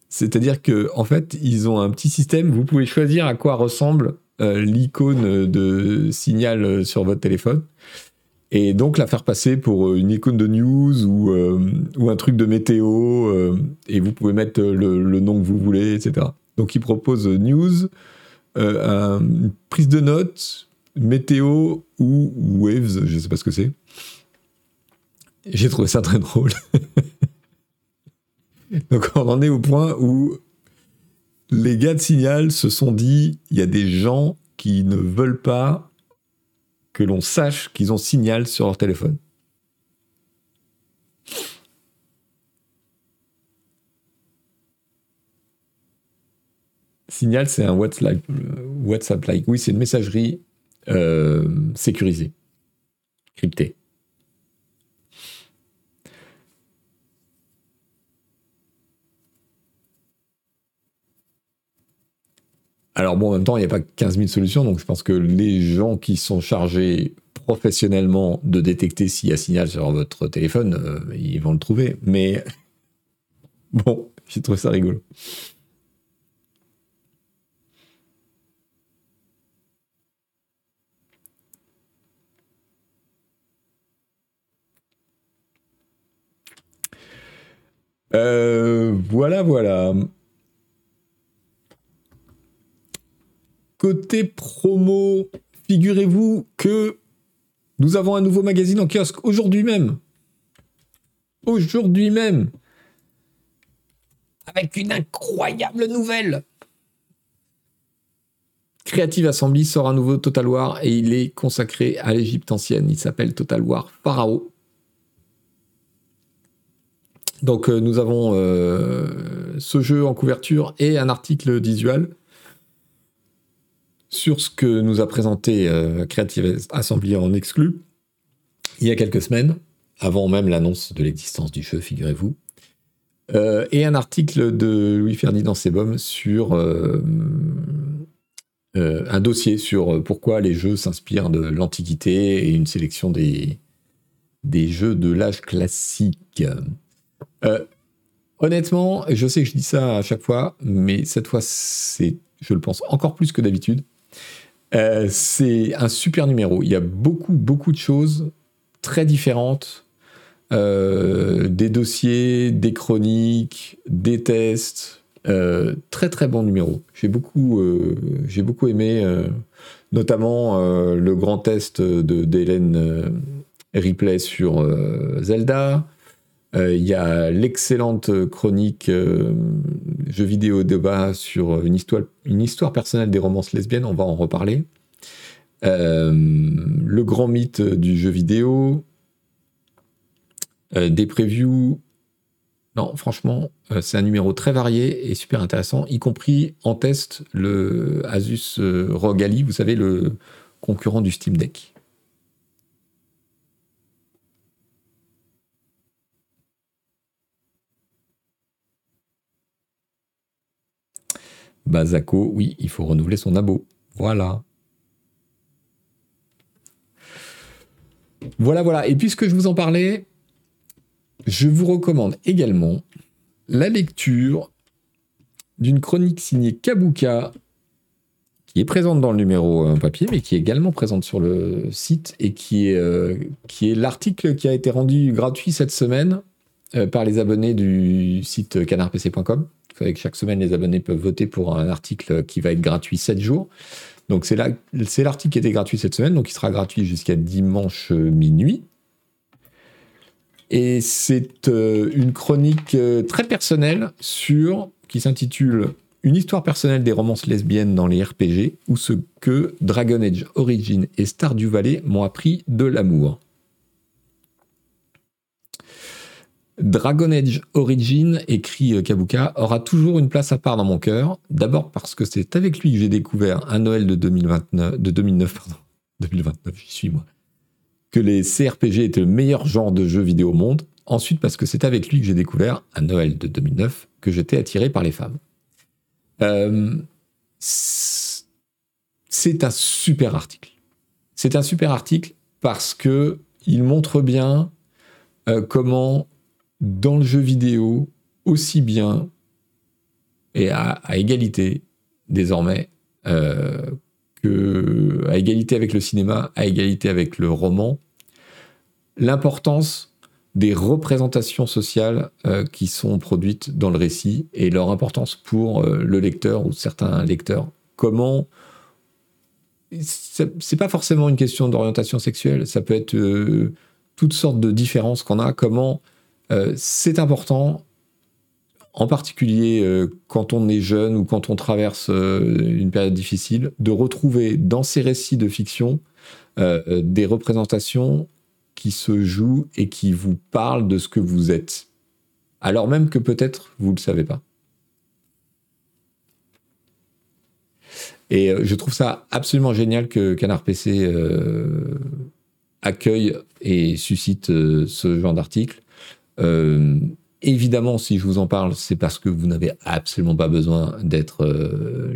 C'est-à-dire que en fait, ils ont un petit système. Vous pouvez choisir à quoi ressemble euh, l'icône de signal euh, sur votre téléphone, et donc la faire passer pour une icône de news ou, ou un truc de météo. et vous pouvez mettre le, nom que vous voulez, etc. Donc ils proposent news, prise de notes, météo ou waves, je sais pas ce que c'est. J'ai trouvé ça très drôle. Donc on en est au point où les gars de Signal se sont dit, il y a des gens qui ne veulent pas que l'on sache qu'ils ont Signal sur leur téléphone. Signal, c'est un WhatsApp, WhatsApp like. Oui, c'est une messagerie euh, sécurisée, cryptée. Alors bon, en même temps, il n'y a pas 15 000 solutions, donc je pense que les gens qui sont chargés professionnellement de détecter s'il y a signal sur votre téléphone, euh, ils vont le trouver. Mais bon, j'ai trouvé ça rigolo. Euh, voilà, voilà. Côté promo, figurez-vous que nous avons un nouveau magazine en kiosque aujourd'hui même. Aujourd'hui même. Avec une incroyable nouvelle. Creative Assembly sort un nouveau Total War et il est consacré à l'Égypte ancienne. Il s'appelle Total War Pharaoh. Donc euh, nous avons euh, ce jeu en couverture et un article visuel sur ce que nous a présenté euh, Creative Assembly en exclu il y a quelques semaines, avant même l'annonce de l'existence du jeu, figurez-vous. Et un article de Louis-Ferdinand Sebom sur un dossier sur pourquoi les jeux s'inspirent de l'Antiquité et une sélection des jeux de l'âge classique. Honnêtement, je sais que je dis ça à chaque fois, mais cette fois, c'est, je le pense encore plus que d'habitude. Euh, c'est un super numéro. Il y a beaucoup, beaucoup de choses très différentes. Euh, des dossiers, des chroniques, des tests. Euh, très très bon numéro. J'ai beaucoup, j'ai beaucoup aimé, notamment le grand test de d'Hélène Ripley sur Zelda. Euh, il y a l'excellente chronique euh, jeu vidéo débat sur une histoire, une histoire personnelle des romances lesbiennes, on va en reparler. Euh, le grand mythe du jeu vidéo, des previews. Non, franchement, c'est un numéro très varié et super intéressant, y compris en test le Asus ROG Ali, vous savez, le concurrent du Steam Deck. Bazako, oui, il faut renouveler son abo. Voilà. Voilà, voilà. Et puisque je vous en parlais, je vous recommande également la lecture d'une chronique signée Kabuka, qui est présente dans le numéro euh, papier, mais qui est également présente sur le site et qui est, euh, l'article qui a été rendu gratuit cette semaine euh, par les abonnés du site canardpc.com. Que chaque semaine, les abonnés peuvent voter pour un article qui va être gratuit 7 jours. Donc c'est l'article qui était gratuit cette semaine, donc il sera gratuit jusqu'à dimanche minuit. Et c'est euh, une chronique euh, très personnelle sur qui s'intitule Une histoire personnelle des romances lesbiennes dans les RPG ou ce que Dragon Age Origin et Stardew Valley m'ont appris de l'amour. Dragon Age Origin, écrit euh, Kabuka, aura toujours une place à part dans mon cœur. D'abord parce que c'est avec lui que j'ai découvert un Noël de 2029, de 2009, pardon, 2029, j'y suis moi, que les CRPG étaient le meilleur genre de jeu vidéo au monde. Ensuite parce que c'est avec lui que j'ai découvert un Noël de 2009 que j'étais attiré par les femmes. Euh, c'est un super article. C'est un super article parce que il montre bien euh, comment dans le jeu vidéo aussi bien et à, égalité désormais euh, que à égalité avec le cinéma, à égalité avec le roman, l'importance des représentations sociales euh, qui sont produites dans le récit et leur importance pour euh, le lecteur ou certains lecteurs. Comment c'est pas forcément une question d'orientation sexuelle, ça peut être euh, toutes sortes de différences qu'on a, comment euh, c'est important, en particulier euh, quand on est jeune ou quand on traverse une période difficile, de retrouver dans ces récits de fiction des représentations qui se jouent et qui vous parlent de ce que vous êtes, alors même que peut-être vous ne le savez pas. Et euh, je trouve ça absolument génial que Canard PC euh, accueille et suscite euh, ce genre d'article. Évidemment, si je vous en parle, c'est parce que vous n'avez absolument pas besoin d'être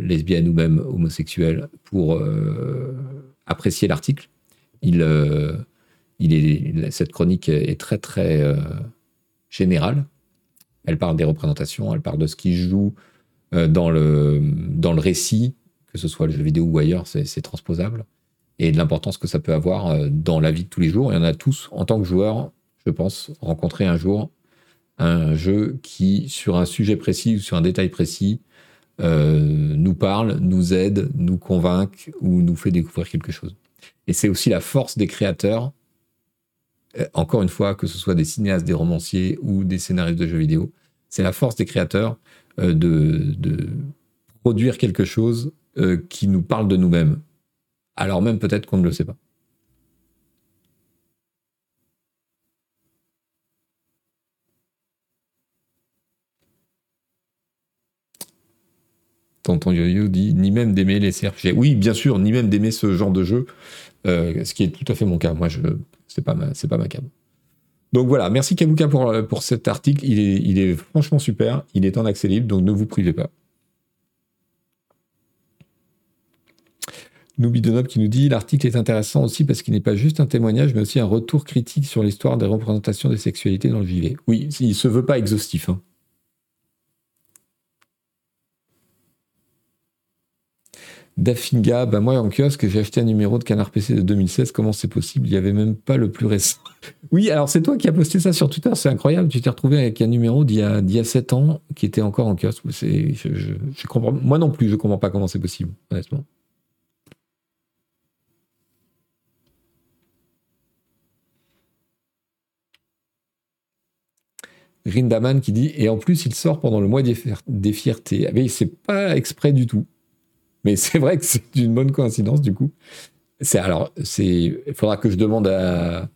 lesbienne ou même homosexuel pour apprécier l'article. Il, est, cette chronique est très très générale. Elle parle des représentations, elle parle de ce qui joue dans le, dans le récit, que ce soit le jeu vidéo ou ailleurs, c'est transposable. Et de l'importance que ça peut avoir euh, dans la vie de tous les jours. Il y en a tous, en tant que joueur, je pense, rencontrer un jour un jeu qui, sur un sujet précis ou sur un détail précis, euh, nous parle, nous aide, nous convainc ou nous fait découvrir quelque chose. Et c'est aussi la force des créateurs, euh, encore une fois, que ce soit des cinéastes, des romanciers ou des scénaristes de jeux vidéo, c'est la force des créateurs de, de, produire quelque chose euh, qui nous parle de nous-mêmes, alors même peut-être qu'on ne le sait pas. Tonton Yo-Yo dit ni même d'aimer les CRPG. Oui, bien sûr, ni même d'aimer ce genre de jeu, euh, ce qui est tout à fait mon cas. Moi, je c'est pas ma, c'est pas ma. Donc voilà, merci Kabuka pour, pour cet article. Il est, franchement super. Il est en accès libre, donc ne vous privez pas. Noub qui nous dit l'article est intéressant aussi parce qu'il n'est pas juste un témoignage, mais aussi un retour critique sur l'histoire des représentations des sexualités dans le JV. Oui, il se veut pas exhaustif. Hein. Dafinga, bah moi en kiosque, j'ai acheté un numéro de Canard PC de 2016. Comment c'est possible? Il n'y avait même pas le plus récent. oui, alors c'est toi qui as posté ça sur Twitter, c'est incroyable. Tu t'es retrouvé avec un numéro d'il y, a, y a 7 ans qui était encore en kiosque. moi non plus, je ne comprends pas comment c'est possible, honnêtement. Rindaman qui dit Et en plus, il sort pendant le mois des, fiertés. Mais c'est pas exprès du tout. Mais c'est vrai que c'est une bonne coïncidence, du coup. Alors, il faudra que je demande à,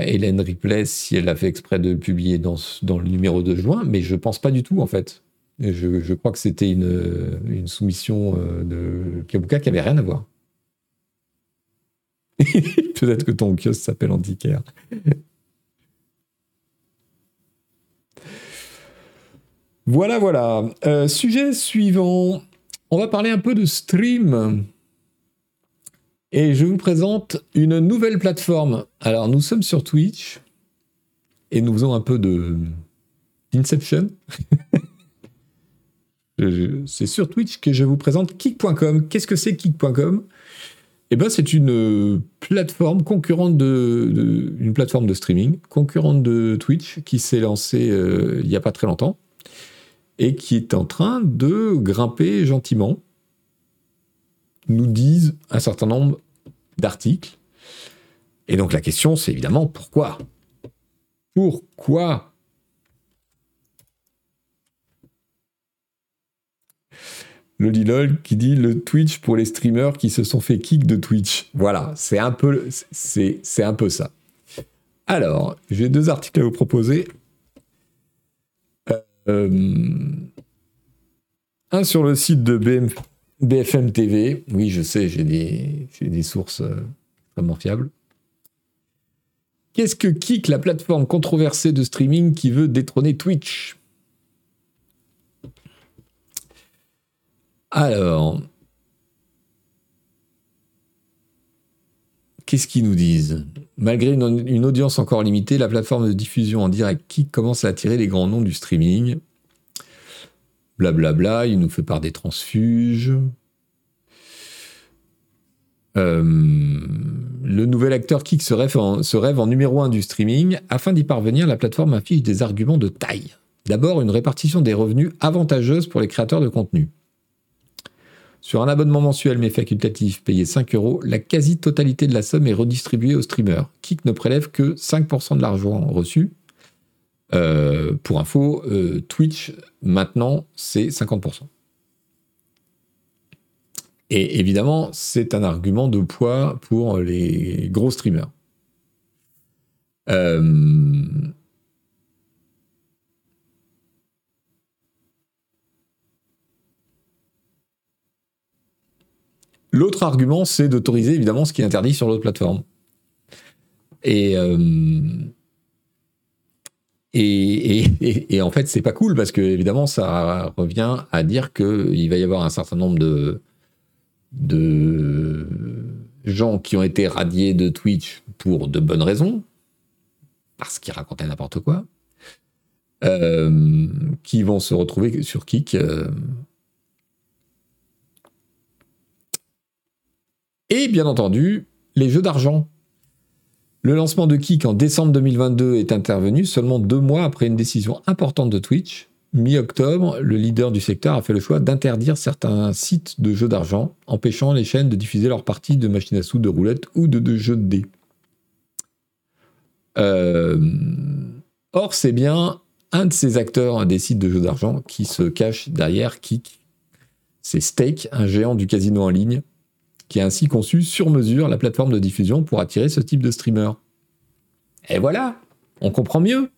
Hélène Ripley si elle a fait exprès de publier dans, le numéro de juin, mais je pense pas du tout, en fait. Je, crois que c'était une, une, soumission euh, de Kabuka qui avait rien à voir. Peut-être que ton kiosque s'appelle Antiquaire. Voilà, voilà. Euh, sujet suivant. On va parler un peu de stream. Et je vous présente une nouvelle plateforme. Alors, nous sommes sur Twitch. Et nous faisons un peu de. Inception. c'est sur Twitch que je vous présente Kik.com. Qu'est-ce que c'est Kik.com eh ben, c'est une plateforme concurrente de, une plateforme de streaming concurrente de Twitch qui s'est lancée euh, il n'y a pas très longtemps et qui est en train de grimper gentiment, nous disent un certain nombre d'articles. Et donc la question, c'est évidemment pourquoi? Pourquoi? Le Lilol qui dit le Twitch pour les streamers qui se sont fait kick de Twitch. Voilà, c'est un c'est un peu ça. Alors, j'ai deux articles à vous proposer. Euh, un sur le site de BFM TV. Oui, je sais, j'ai des, sources euh, extrêmement fiables. Qu'est-ce que Kik, la plateforme controversée de streaming qui veut détrôner Twitch? Alors, qu'est-ce qu'ils nous disent? Malgré une, audience encore limitée, la plateforme de diffusion en direct qui commence à attirer les grands noms du streaming. Blablabla, bla bla, il nous fait part des transfuges. Euh, le nouvel acteur Kik se rêve, en, se rêve en numéro 1 du streaming. Afin d'y parvenir, la plateforme affiche des arguments de taille. D'abord, une répartition des revenus avantageuse pour les créateurs de contenu. Sur un abonnement mensuel mais facultatif payé 5 euros, la quasi-totalité de la somme est redistribuée aux streamers. Kik ne prélève que 5% de l'argent reçu. Euh, pour info, euh, Twitch, maintenant, c'est 50%. Et évidemment, c'est un argument de poids pour les gros streamers. Euh, L'autre argument, c'est d'autoriser évidemment ce qui est interdit sur l'autre plateforme. Euh, et, et, et, en fait, c'est pas cool parce que évidemment, ça revient à dire qu'il va y avoir un certain nombre de, de gens qui ont été radiés de Twitch pour de bonnes raisons, parce qu'ils racontaient n'importe quoi, euh, qui vont se retrouver sur Kik euh, Et bien entendu, les jeux d'argent. Le lancement de Kik en décembre 2022 est intervenu seulement deux mois après une décision importante de Twitch. Mi-octobre, le leader du secteur a fait le choix d'interdire certains sites de jeux d'argent, empêchant les chaînes de diffuser leurs parties de machines à sous, de roulettes ou de, jeux de dés. Euh, or, c'est bien un de ces acteurs des sites de jeux d'argent qui se cache derrière Kik. C'est Stake, un géant du casino en ligne, qui a ainsi conçu sur mesure la plateforme de diffusion pour attirer ce type de streamer. Et voilà, on comprend mieux.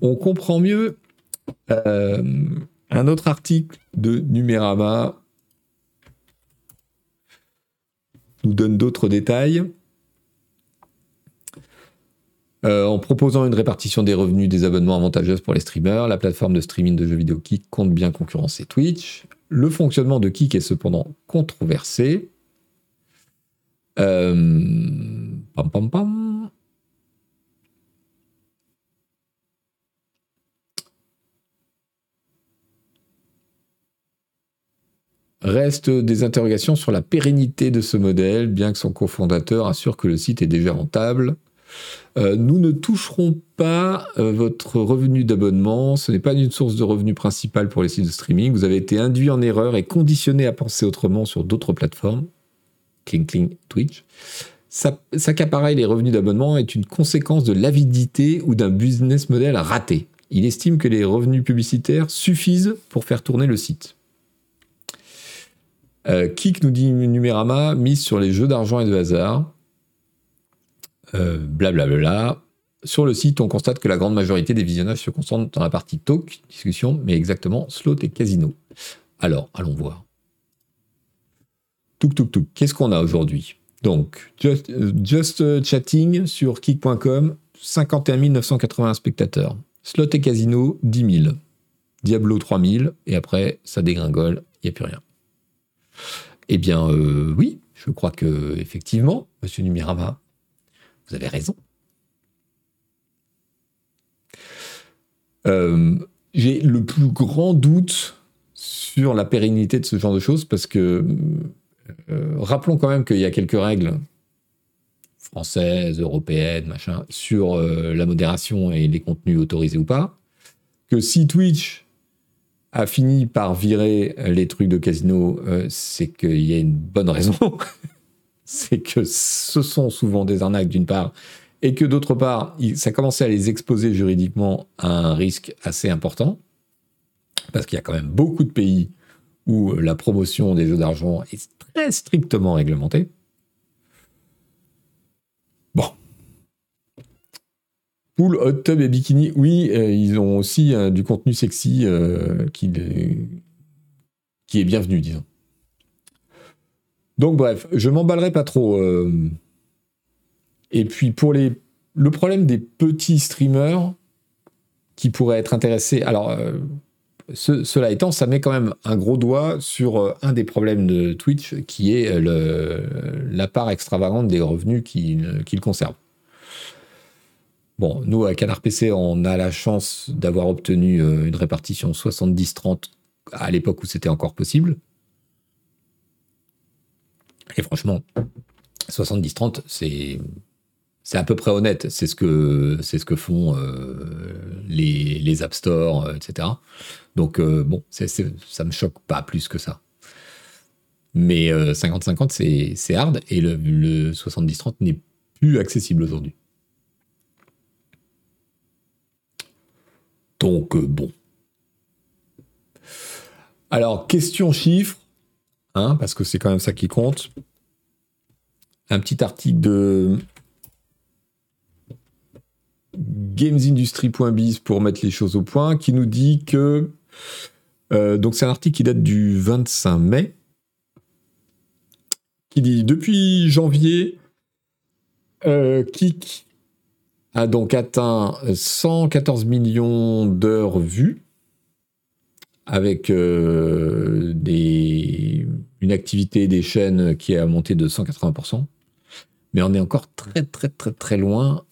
On comprend mieux euh, un autre article de Numérama nous donne d'autres détails. Euh, en proposant une répartition des revenus des abonnements avantageuse pour les streamers, la plateforme de streaming de jeux vidéo Kik compte bien concurrencer Twitch. Le fonctionnement de Kik est cependant controversé. Euh. Reste des interrogations sur la pérennité de ce modèle, bien que son cofondateur assure que le site est déjà rentable. Euh, nous ne toucherons pas euh, votre revenu d'abonnement. Ce n'est pas une source de revenu principale pour les sites de streaming. Vous avez été induit en erreur et conditionné à penser autrement sur d'autres plateformes. Cling, cling, Twitch. S'accaparer les revenus d'abonnement est une conséquence de l'avidité ou d'un business model raté. Il estime que les revenus publicitaires suffisent pour faire tourner le site. Euh, Kik nous dit Numérama mise sur les jeux d'argent et de hasard blablabla. Euh, Sur le site, on constate que la grande majorité des visionnages se concentrent dans la partie talk, discussion, mais exactement slot et casino. Alors, allons voir. Tuk tuk tuk, qu'est-ce qu'on a aujourd'hui? Donc, just, just, Chatting sur kick.com, 51 980 spectateurs. Slot et casino, 10 000. Diablo, 3 000. Et après, ça dégringole, il n'y a plus rien. Eh bien, euh, oui, je crois que effectivement, Monsieur Numirama, vous avez raison. Euh, j'ai le plus grand doute sur la pérennité de ce genre de choses parce que euh, rappelons quand même qu'il y a quelques règles françaises, européennes, machin, sur euh, la modération et les contenus autorisés ou pas. Que si Twitch a fini par virer les trucs de casino, c'est qu'il y a une bonne raison. c'est que ce sont souvent des arnaques d'une part, et que d'autre part, ça commençait à les exposer juridiquement à un risque assez important, parce qu'il y a quand même beaucoup de pays où la promotion des jeux d'argent est très strictement réglementée. Bon. Pool, hot tub et bikini, oui, euh, ils ont aussi euh, du contenu sexy euh, qui, qui est bienvenu, disons. Donc bref, je m'emballerai pas trop. Euh. Et puis pour les, le problème des petits streamers qui pourraient être intéressés, alors euh, cela étant, ça met quand même un gros doigt sur euh, un des problèmes de Twitch, qui est la part extravagante des revenus qu'il conserve. Bon, nous, à Canard PC, on a la chance d'avoir obtenu une répartition 70-30 à l'époque où c'était encore possible. Et franchement, 70-30, c'est, c'est à peu près honnête. C'est ce que, font les, les App Store, etc. Donc, bon, ça me choque pas plus que ça. Mais 50-50, c'est hard et le, le 70-30 n'est plus accessible aujourd'hui. Donc, bon. Alors, question chiffre, hein, parce que c'est quand même ça qui compte. Un petit article de gamesindustry.biz pour mettre les choses au point, qui nous dit que. Euh, donc, c'est un article qui date du 25 mai, qui dit Depuis janvier, euh, Kik a donc atteint 114 millions d'heures vues avec euh, une activité des chaînes qui a monté de 180%. Mais on est encore très très très très loin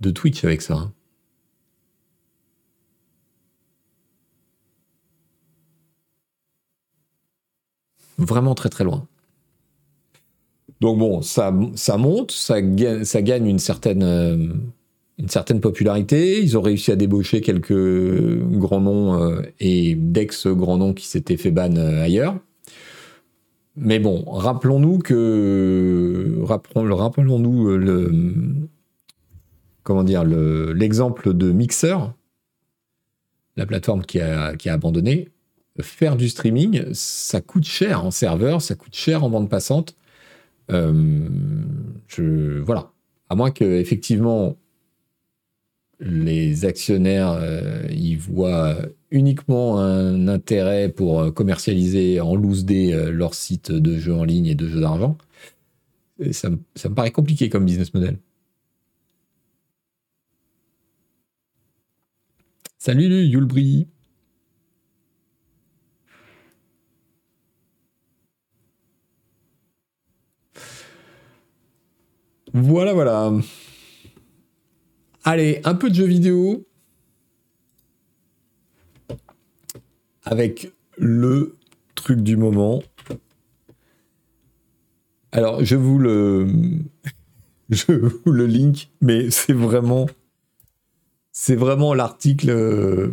de Twitch avec ça. Hein. Vraiment très très loin. Donc bon, ça, monte, ça gagne, ça gagne une certaine euh, une certaine popularité. Ils ont réussi à débaucher quelques grands noms euh, et d'ex-grands noms qui s'étaient fait ban euh, ailleurs. Mais bon, rappelons-nous que rappelons-nous euh, le comment dire l'exemple de Mixer, la plateforme qui a, qui a abandonné. Faire du streaming, ça coûte cher en serveur, ça coûte cher en bande passante. je, voilà. À moins que effectivement les actionnaires euh, y voient uniquement un intérêt pour euh, commercialiser en loose day euh, leur site de jeux en ligne et de jeux d'argent. Ça, ça, me paraît compliqué comme business model. Salut Yulbri. Voilà, voilà. Allez, un peu de jeux vidéo. Avec le truc du moment. Alors, je vous le. Je vous le link, mais c'est vraiment. C'est vraiment l'article euh,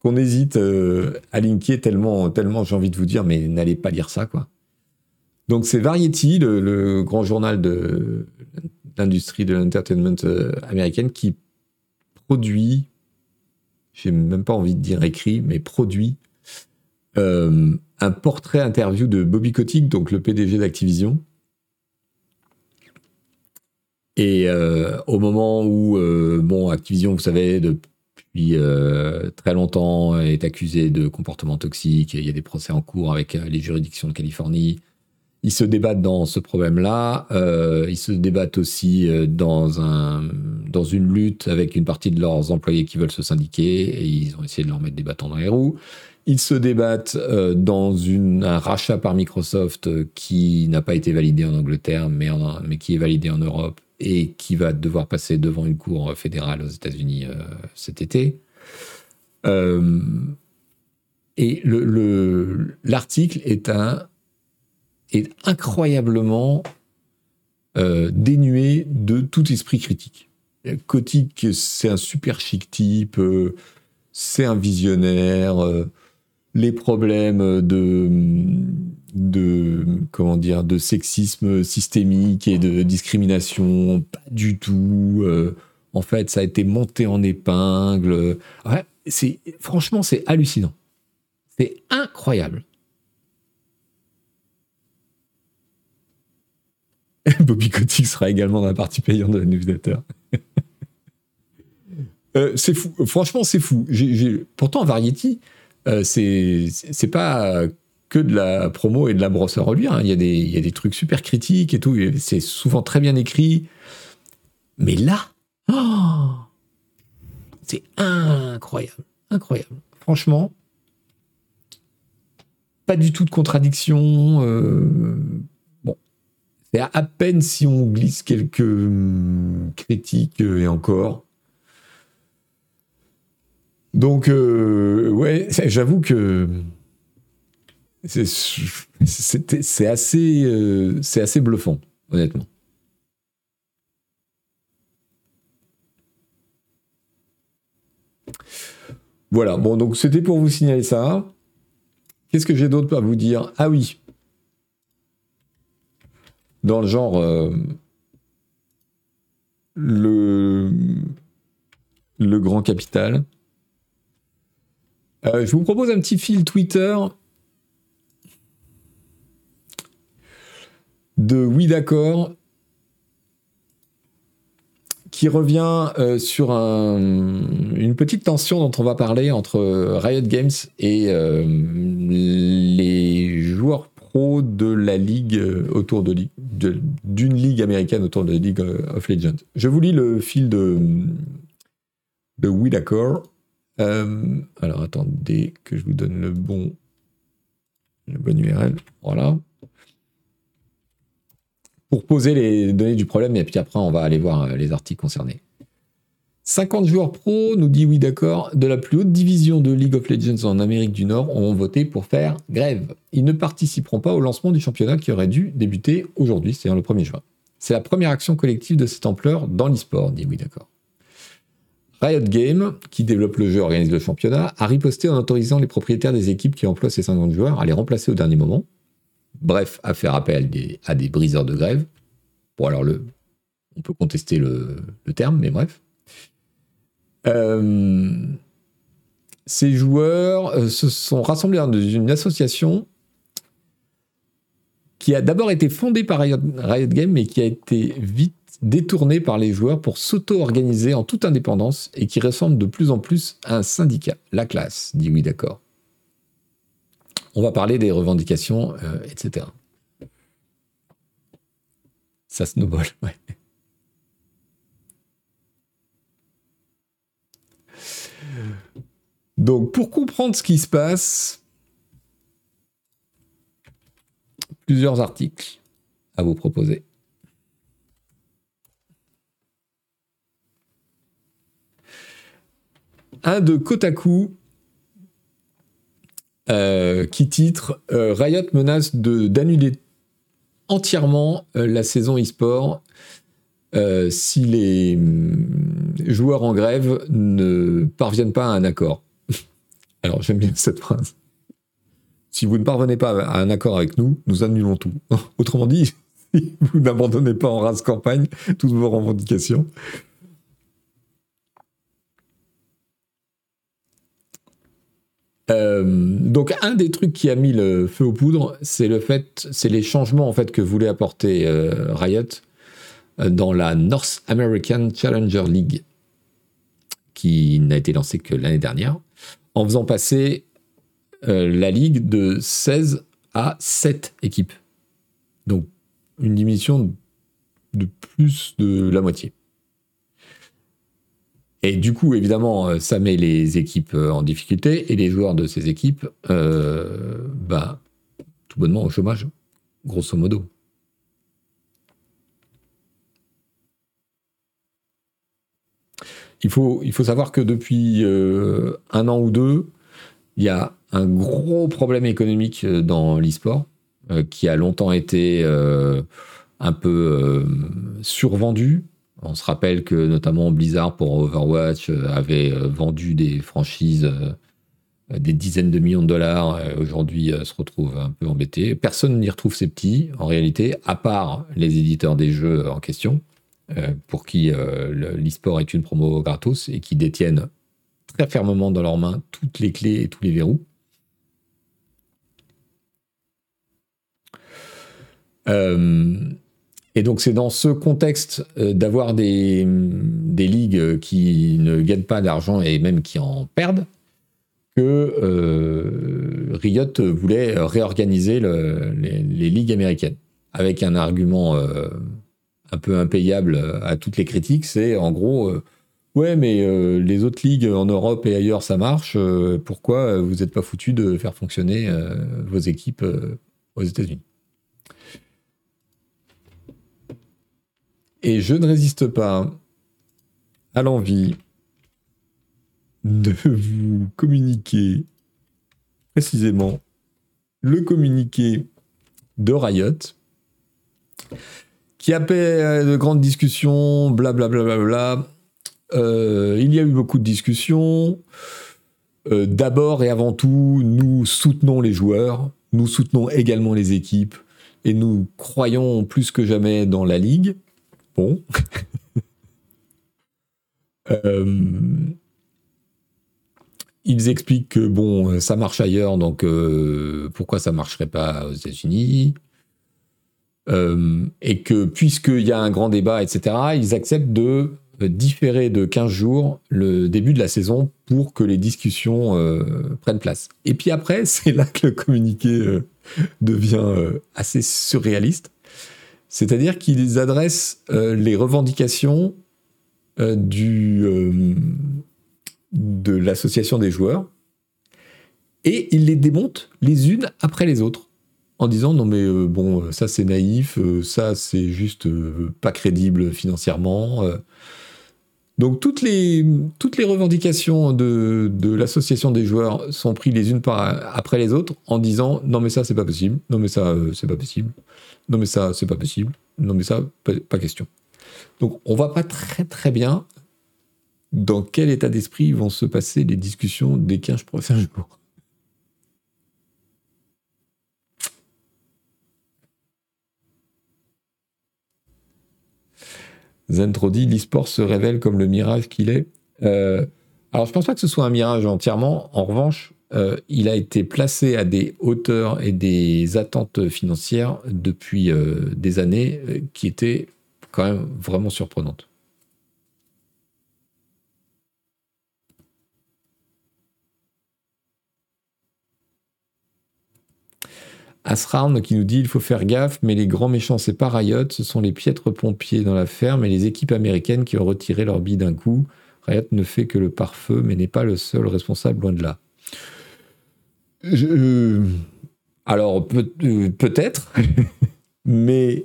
qu'on hésite euh, à linker tellement, tellement j'ai envie de vous dire, mais n'allez pas lire ça, quoi. Donc, c'est Variety, le grand journal de l'industrie de l'entertainment euh, américaine qui produit, j'ai même pas envie de dire écrit, mais produit euh, un portrait interview de Bobby Kotick, donc le PDG d'Activision. Et euh, au moment où, bon, Activision, vous savez, depuis très longtemps, est accusé de comportement toxique, il y a des procès en cours avec les juridictions de Californie, ils se débattent dans ce problème-là. Euh, ils se débattent aussi euh, dans, un, dans une lutte avec une partie de leurs employés qui veulent se syndiquer et ils ont essayé de leur mettre des bâtons dans les roues. Ils se débattent euh, dans un rachat par Microsoft qui n'a pas été validé en Angleterre, mais, mais qui est validé en Europe et qui va devoir passer devant une cour fédérale aux États-Unis cet été. et l'article le, est un est incroyablement euh, dénué de tout esprit critique. Kotick, c'est un super chic type, euh, c'est un visionnaire, euh, les problèmes de, comment dire, de sexisme systémique et de discrimination, pas du tout. en fait, ça a été monté en épingle. Ouais, franchement, c'est hallucinant. C'est incroyable. Bobby Kotick sera également dans la partie payante de la newsletter. Euh, c'est fou. Franchement, c'est fou. Pourtant, Variety, euh, c'est pas que de la promo et de la brosse à reluire. Hein. Il, y a des, il y a des trucs super critiques et tout. C'est souvent très bien écrit. Mais là, oh, c'est incroyable. Incroyable. Franchement, pas du tout de contradiction. Euh, c'est à, peine si on glisse quelques hum, critiques euh, et encore. Donc, euh, ouais, j'avoue que c'est assez, euh, c'est assez bluffant, honnêtement. Voilà, bon, donc c'était pour vous signaler ça. Qu'est-ce que j'ai d'autre à vous dire? Ah oui, dans le genre. Euh, le. Le grand capital. Euh, je vous propose un petit fil Twitter de Oui d'accord qui revient euh, sur une petite tension dont on va parler entre Riot Games et les joueurs de la ligue autour de d'une ligue américaine autour de League of Legends. Je vous lis le fil de de d'accord. Euh, alors attendez que je vous donne le bon, le bon URL. Voilà. Pour poser les données du problème, et puis après on va aller voir euh, les articles concernés. 50 joueurs pro, nous dit oui d'accord, de la plus haute division de League of Legends en Amérique du Nord ont voté pour faire grève. Ils ne participeront pas au lancement du championnat qui aurait dû débuter aujourd'hui, c'est-à-dire le 1er juin. C'est la première action collective de cette ampleur dans l'e-sport, dit oui d'accord. Riot Games, qui développe le jeu organise le championnat, a riposté en autorisant les propriétaires des équipes qui emploient ces 50 joueurs à les remplacer au dernier moment. Bref, à faire appel à des briseurs de grève. Bon, alors, le, on peut contester le, terme, mais bref. Euh, ces joueurs euh, se sont rassemblés dans une association qui a d'abord été fondée par Riot, Riot Games, mais qui a été vite détourné par les joueurs pour s'auto-organiser en toute indépendance et qui ressemble de plus en plus à un syndicat. La classe, dit oui d'accord. On va parler des revendications, euh, etc. Ça snowball, ouais. Donc, pour comprendre ce qui se passe, plusieurs articles à vous proposer. un de Kotaku euh, qui titre euh, Riot menace d'annuler entièrement euh, la saison e-sport si les mm, joueurs en grève ne parviennent pas à un accord. Alors j'aime bien cette phrase. Si vous ne parvenez pas à un accord avec nous, nous annulons tout. Autrement dit, vous n'abandonnez pas en race campagne toutes vos revendications, Euh, donc un des trucs qui a mis le feu aux poudres, c'est le fait, c'est les changements en fait que voulait apporter euh, Riot euh, dans la North American Challenger League, qui n'a été lancée que l'année dernière, en faisant passer la ligue de 16 à 7 équipes. Donc une diminution de plus de la moitié. Et du coup, évidemment, euh, ça met les équipes euh, en difficulté et les joueurs de ces équipes, euh, bah, tout bonnement au chômage, grosso modo. Il faut, savoir que depuis un an ou deux, il y a un gros problème économique dans l'e-sport qui a longtemps été un peu survendu on se rappelle que notamment Blizzard pour Overwatch euh, avait euh, vendu des franchises euh, des dizaines de millions de dollars. Aujourd'hui, se retrouve un peu embêté. Personne n'y retrouve ses petits, en réalité, à part les éditeurs des jeux en question, pour qui l'e-sport est une promo gratos et qui détiennent très fermement dans leurs mains toutes les clés et tous les verrous. Euh, et donc c'est dans ce contexte euh, d'avoir des, ligues qui ne gagnent pas d'argent et même qui en perdent que euh, Riot voulait réorganiser les, ligues américaines avec un argument euh, un peu impayable à toutes les critiques, c'est en gros ouais mais les autres ligues en Europe et ailleurs ça marche, pourquoi vous n'êtes pas foutu de faire fonctionner vos équipes aux États-Unis? Et je ne résiste pas à l'envie de vous communiquer précisément le communiqué de Riot qui appelle de grandes discussions, blablabla. Bla bla bla il y a eu beaucoup de discussions. D'abord et avant tout, nous soutenons les joueurs, nous soutenons également les équipes et nous croyons plus que jamais dans la ligue. Bon. ils expliquent que bon, ça marche ailleurs, donc pourquoi ça marcherait pas aux États-Unis? Euh, et que puisqu'il y a un grand débat, etc., ils acceptent de différer de 15 jours le début de la saison pour que les discussions euh, prennent place. Et puis après, c'est là que le communiqué euh, devient assez surréaliste. C'est-à-dire qu'ils adressent les revendications de l'association des joueurs et ils les démontent les unes après les autres en disant non mais euh, bon ça c'est naïf, euh, ça c'est juste euh, pas crédible financièrement. Donc toutes les, toutes les revendications de, de l'association des joueurs sont prises les unes par, après les autres en disant non mais ça c'est pas possible, non mais ça c'est pas possible, non mais ça c'est pas possible, non mais ça pas, question. Donc on voit pas très très bien dans quel état d'esprit vont se passer les discussions des 15 prochains jours. Zentrodi, l'e-sport se révèle comme le mirage qu'il est. Euh, alors, je pense pas que ce soit un mirage entièrement. En revanche, euh, il a été placé à des hauteurs et des attentes financières depuis euh, des années qui étaient quand même vraiment surprenantes. Asround qui nous dit il faut faire gaffe, mais les grands méchants, c'est pas Riot, ce sont les piètres pompiers dans la ferme et les équipes américaines qui ont retiré leur bille d'un coup. Riot ne fait que le pare-feu, mais n'est pas le seul responsable, loin de là. Euh, alors, euh, peut-être, mais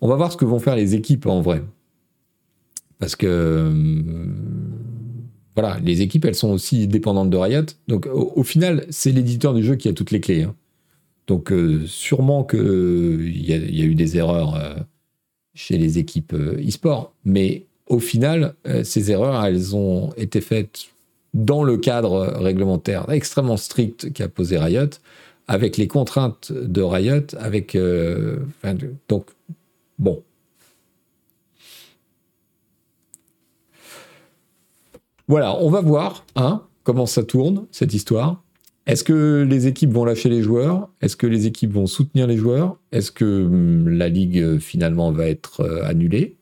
on va voir ce que vont faire les équipes en vrai. Parce que, euh, voilà, les équipes, elles sont aussi dépendantes de Riot. Donc, au, final, c'est l'éditeur du jeu qui a toutes les clés. Hein. Donc euh, sûrement qu'il euh, y, a eu des erreurs euh, chez les équipes e-sport, mais au final, ces erreurs, elles ont été faites dans le cadre réglementaire extrêmement strict qu'a posé Riot, avec les contraintes de Riot, avec... donc, bon. Voilà, on va voir hein, comment ça tourne, cette histoire. Est-ce que les équipes vont lâcher les joueurs? Est-ce que les équipes vont soutenir les joueurs? Est-ce que hum, la ligue euh, finalement va être euh, annulée?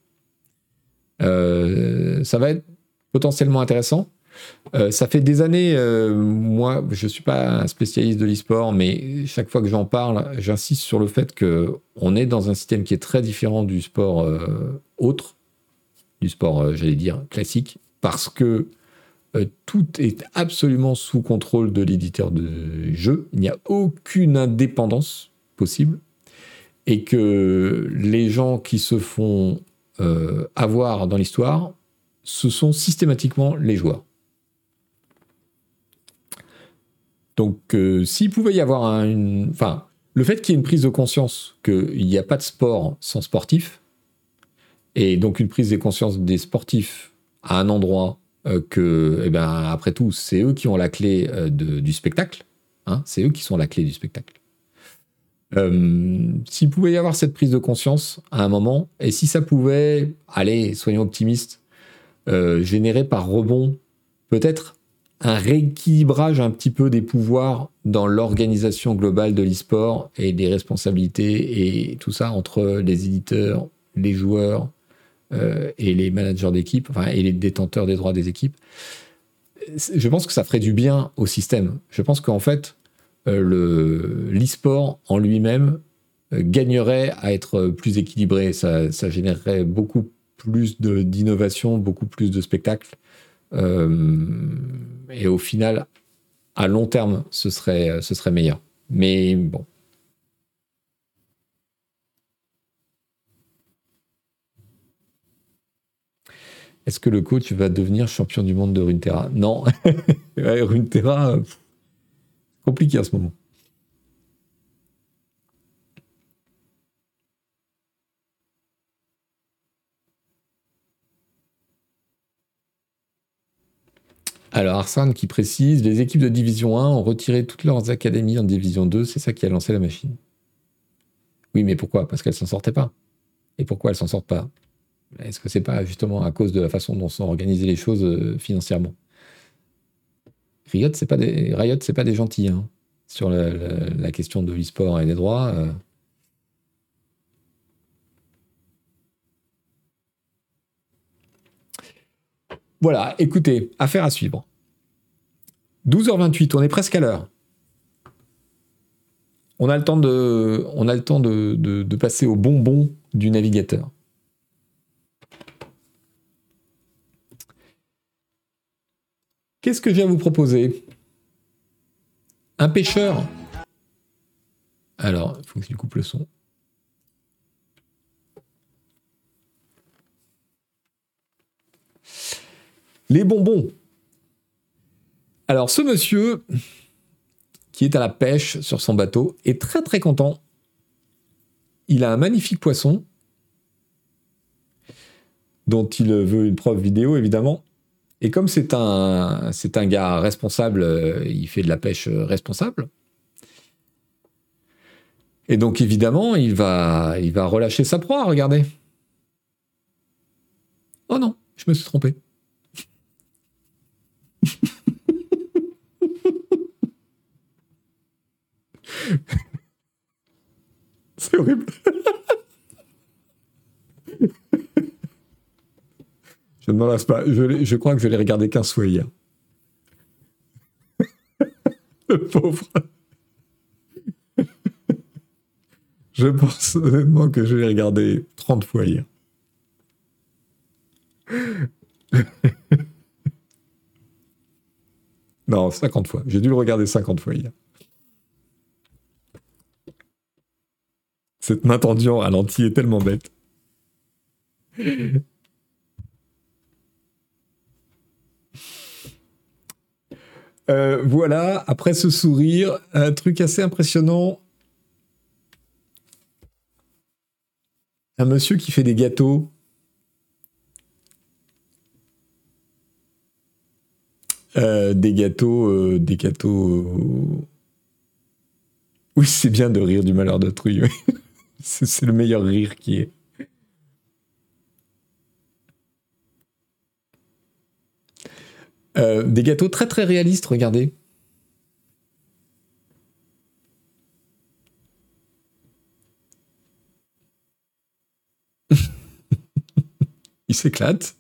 Euh, Ça va être potentiellement intéressant. ça fait des années, moi je ne suis pas un spécialiste de l'e-sport, mais chaque fois que j'en parle, j'insiste sur le fait qu'on est dans un système qui est très différent du sport autre, du sport, j'allais dire, classique, parce que tout est absolument sous contrôle de l'éditeur de jeu. Il n'y a aucune indépendance possible. Et que les gens qui se font euh, avoir dans l'histoire, ce sont systématiquement les joueurs. Donc, euh, s'il pouvait y avoir un, enfin, le fait qu'il y ait une prise de conscience qu'il n'y a pas de sport sans sportif, et donc une prise de conscience des sportifs à un endroit euh, que, eh ben, après tout, c'est eux qui ont la clé euh, du spectacle. Hein, c'est eux qui sont la clé du spectacle. Euh, s'il pouvait y avoir cette prise de conscience à un moment, et si ça pouvait, allez, soyons optimistes, générer par rebond peut-être un rééquilibrage un petit peu des pouvoirs dans l'organisation globale de l'e-sport et des responsabilités et tout ça entre les éditeurs, les joueurs, euh, et les managers d'équipe, enfin, et les détenteurs des droits des équipes, je pense que ça ferait du bien au système. Je pense qu'en fait, euh, le l'e-sport en lui-même euh, gagnerait à être plus équilibré. Ça, ça générerait beaucoup plus d'innovation, beaucoup plus de spectacles. et au final, à long terme, ce serait, ce serait meilleur. Mais bon, Est-ce que le coach va devenir champion du monde de Runeterra? Non. Runeterra, compliqué en ce moment. Alors Arsène qui précise, les équipes de Division 1 ont retiré toutes leurs académies en Division 2, c'est ça qui a lancé la machine. Oui, mais pourquoi? Parce qu'elles s'en sortaient pas. Et pourquoi elles s'en sortent pas? Est-ce que c'est pas justement à cause de la façon dont sont organisées les choses euh, financièrement? Riot, c'est pas pas des gentils hein, sur la, question de l'e-sport et des droits. Euh. Voilà, écoutez, affaire à suivre. 12h28, on est presque à l'heure. On a le temps de, on a le temps de passer au bonbon du navigateur. Qu'est-ce que j'ai à vous proposer? Un pêcheur. Alors, il faut que je coupe le son. Les bonbons. Alors ce monsieur, qui est à la pêche sur son bateau, est très très content. Il a un magnifique poisson, dont il veut une preuve vidéo évidemment. Et comme c'est un, c'est un gars responsable, euh, il fait de la pêche responsable. Et donc évidemment, il va, il va relâcher sa proie, regardez. Oh non, je me suis trompé. C'est horrible. je ne m'en lasse pas. Je, crois que je l'ai regardé 15 fois hier. Le pauvre. Je pense honnêtement que je l'ai regardé 30 fois hier. Non, 50 fois. J'ai dû le regarder 50 fois hier. Cette main tendue en est tellement bête. Euh, voilà, après ce sourire, un truc assez impressionnant. Un monsieur qui fait des gâteaux Euh, des gâteaux, euh, des gâteaux. Oui, c'est bien de rire du malheur d'autrui. c'est le meilleur rire qui est. des gâteaux très très réalistes, regardez. Il s'éclate.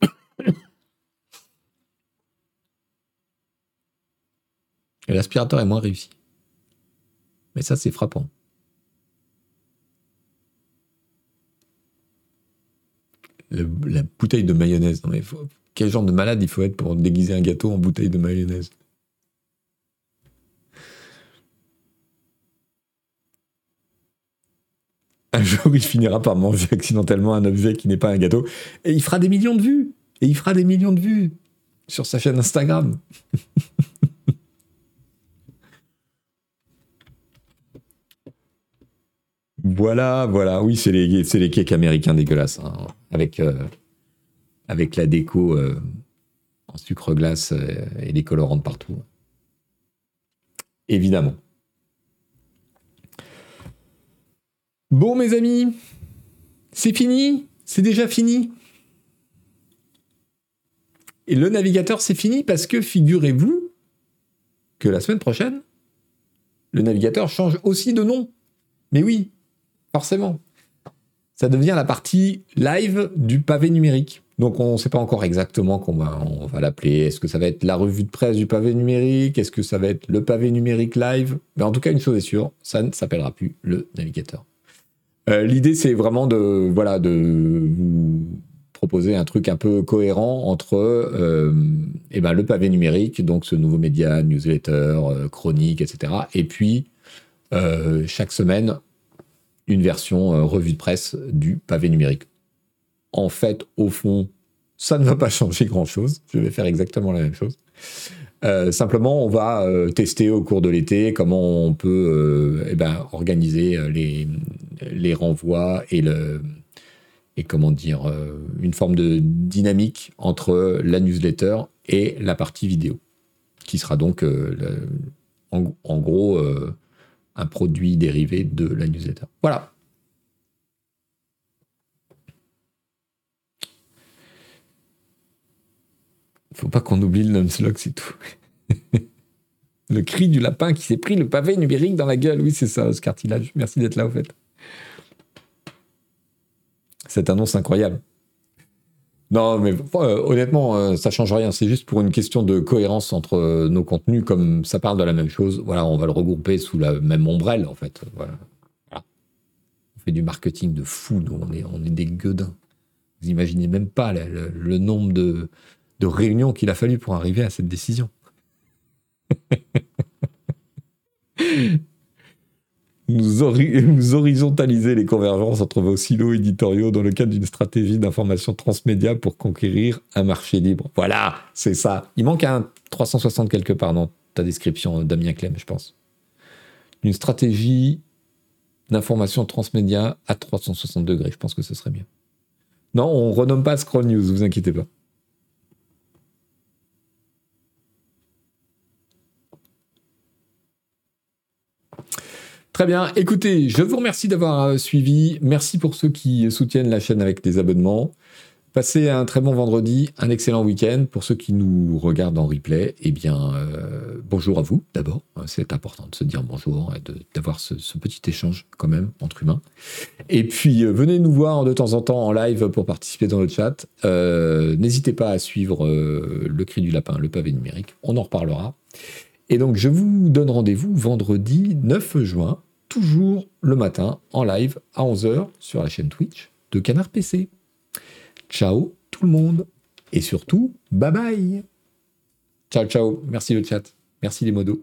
l'aspirateur est moins réussi. Mais ça, c'est frappant. La bouteille de mayonnaise. mais quel genre de malade il faut être pour déguiser un gâteau en bouteille de mayonnaise? Un jour, il finira par manger accidentellement un objet qui n'est pas un gâteau. Et il fera des millions de vues. Et il fera des millions de vues sur sa chaîne Instagram. Voilà, voilà. Oui, c'est les, les cakes américains dégueulasses, hein, avec, euh, avec la déco euh, en sucre glace euh, et les colorants partout. Évidemment. Bon, mes amis, c'est fini? C'est déjà fini? Et le navigateur, c'est fini parce que figurez-vous que la semaine prochaine, le navigateur change aussi de nom. Mais oui, forcément. Ça devient la partie live du pavé numérique. Donc on ne sait pas encore exactement comment on va l'appeler. Est-ce que ça va être la revue de presse du pavé numérique? Est-ce que ça va être le pavé numérique live? Mais en tout cas, une chose est sûre, ça ne s'appellera plus le navigateur. Euh, l'idée, c'est vraiment de, voilà, de vous proposer un truc un peu cohérent entre euh, eh ben, le pavé numérique, donc ce nouveau média, newsletter, euh, chronique, etc. Et puis, chaque semaine, une version euh, revue de presse du pavé numérique. En fait, au fond, ça ne va pas changer grand-chose. Je vais faire exactement la même chose. Euh, simplement, on va euh, tester au cours de l'été comment on peut eh ben, organiser les, les renvois et, le, et comment dire, une forme de dynamique entre la newsletter et la partie vidéo, qui sera donc en, gros un produit dérivé de la newsletter. Voilà. Faut pas qu'on oublie le nonslog, c'est tout. le cri du lapin qui s'est pris le pavé numérique dans la gueule. Oui, c'est ça, Oscar Tillage. Merci d'être là, au fait. Cette annonce incroyable. Non, mais euh, honnêtement, euh, ça change rien. C'est juste pour une question de cohérence entre euh, nos contenus, comme ça parle de la même chose. Voilà, on va le regrouper sous la même ombrelle, en fait. On fait du marketing de fou, nous. On est, des gueudins. Vous imaginez même pas le, nombre de réunions qu'il a fallu pour arriver à cette décision. Nous, horizontaliser les convergences entre vos silos éditoriaux dans le cadre d'une stratégie d'information transmédia pour conquérir un marché libre. Voilà, c'est ça. Il manque un 360 quelque part dans ta description, Damien Clem, je pense. Une stratégie d'information transmédia à 360 degrés, je pense que ce serait mieux. Non, on renomme pas Scroll News, vous inquiétez pas. Très bien. Écoutez, je vous remercie d'avoir euh, suivi. Merci pour ceux qui soutiennent la chaîne avec des abonnements. Passez un très bon vendredi, un excellent week-end. Pour ceux qui nous regardent en replay, eh bien, euh, bonjour à vous d'abord. C'est important de se dire bonjour et d'avoir ce, petit échange quand même entre humains. Et puis, euh, venez nous voir de temps en temps en live pour participer dans le chat. N'hésitez pas à suivre le cri du lapin, le pavé numérique. On en reparlera. Et donc, je vous donne rendez-vous vendredi 9 juin, toujours le matin, en live à 11h sur la chaîne Twitch de Canard PC. Ciao tout le monde. Et surtout, bye bye. Ciao, ciao. Merci le chat. Merci les modos.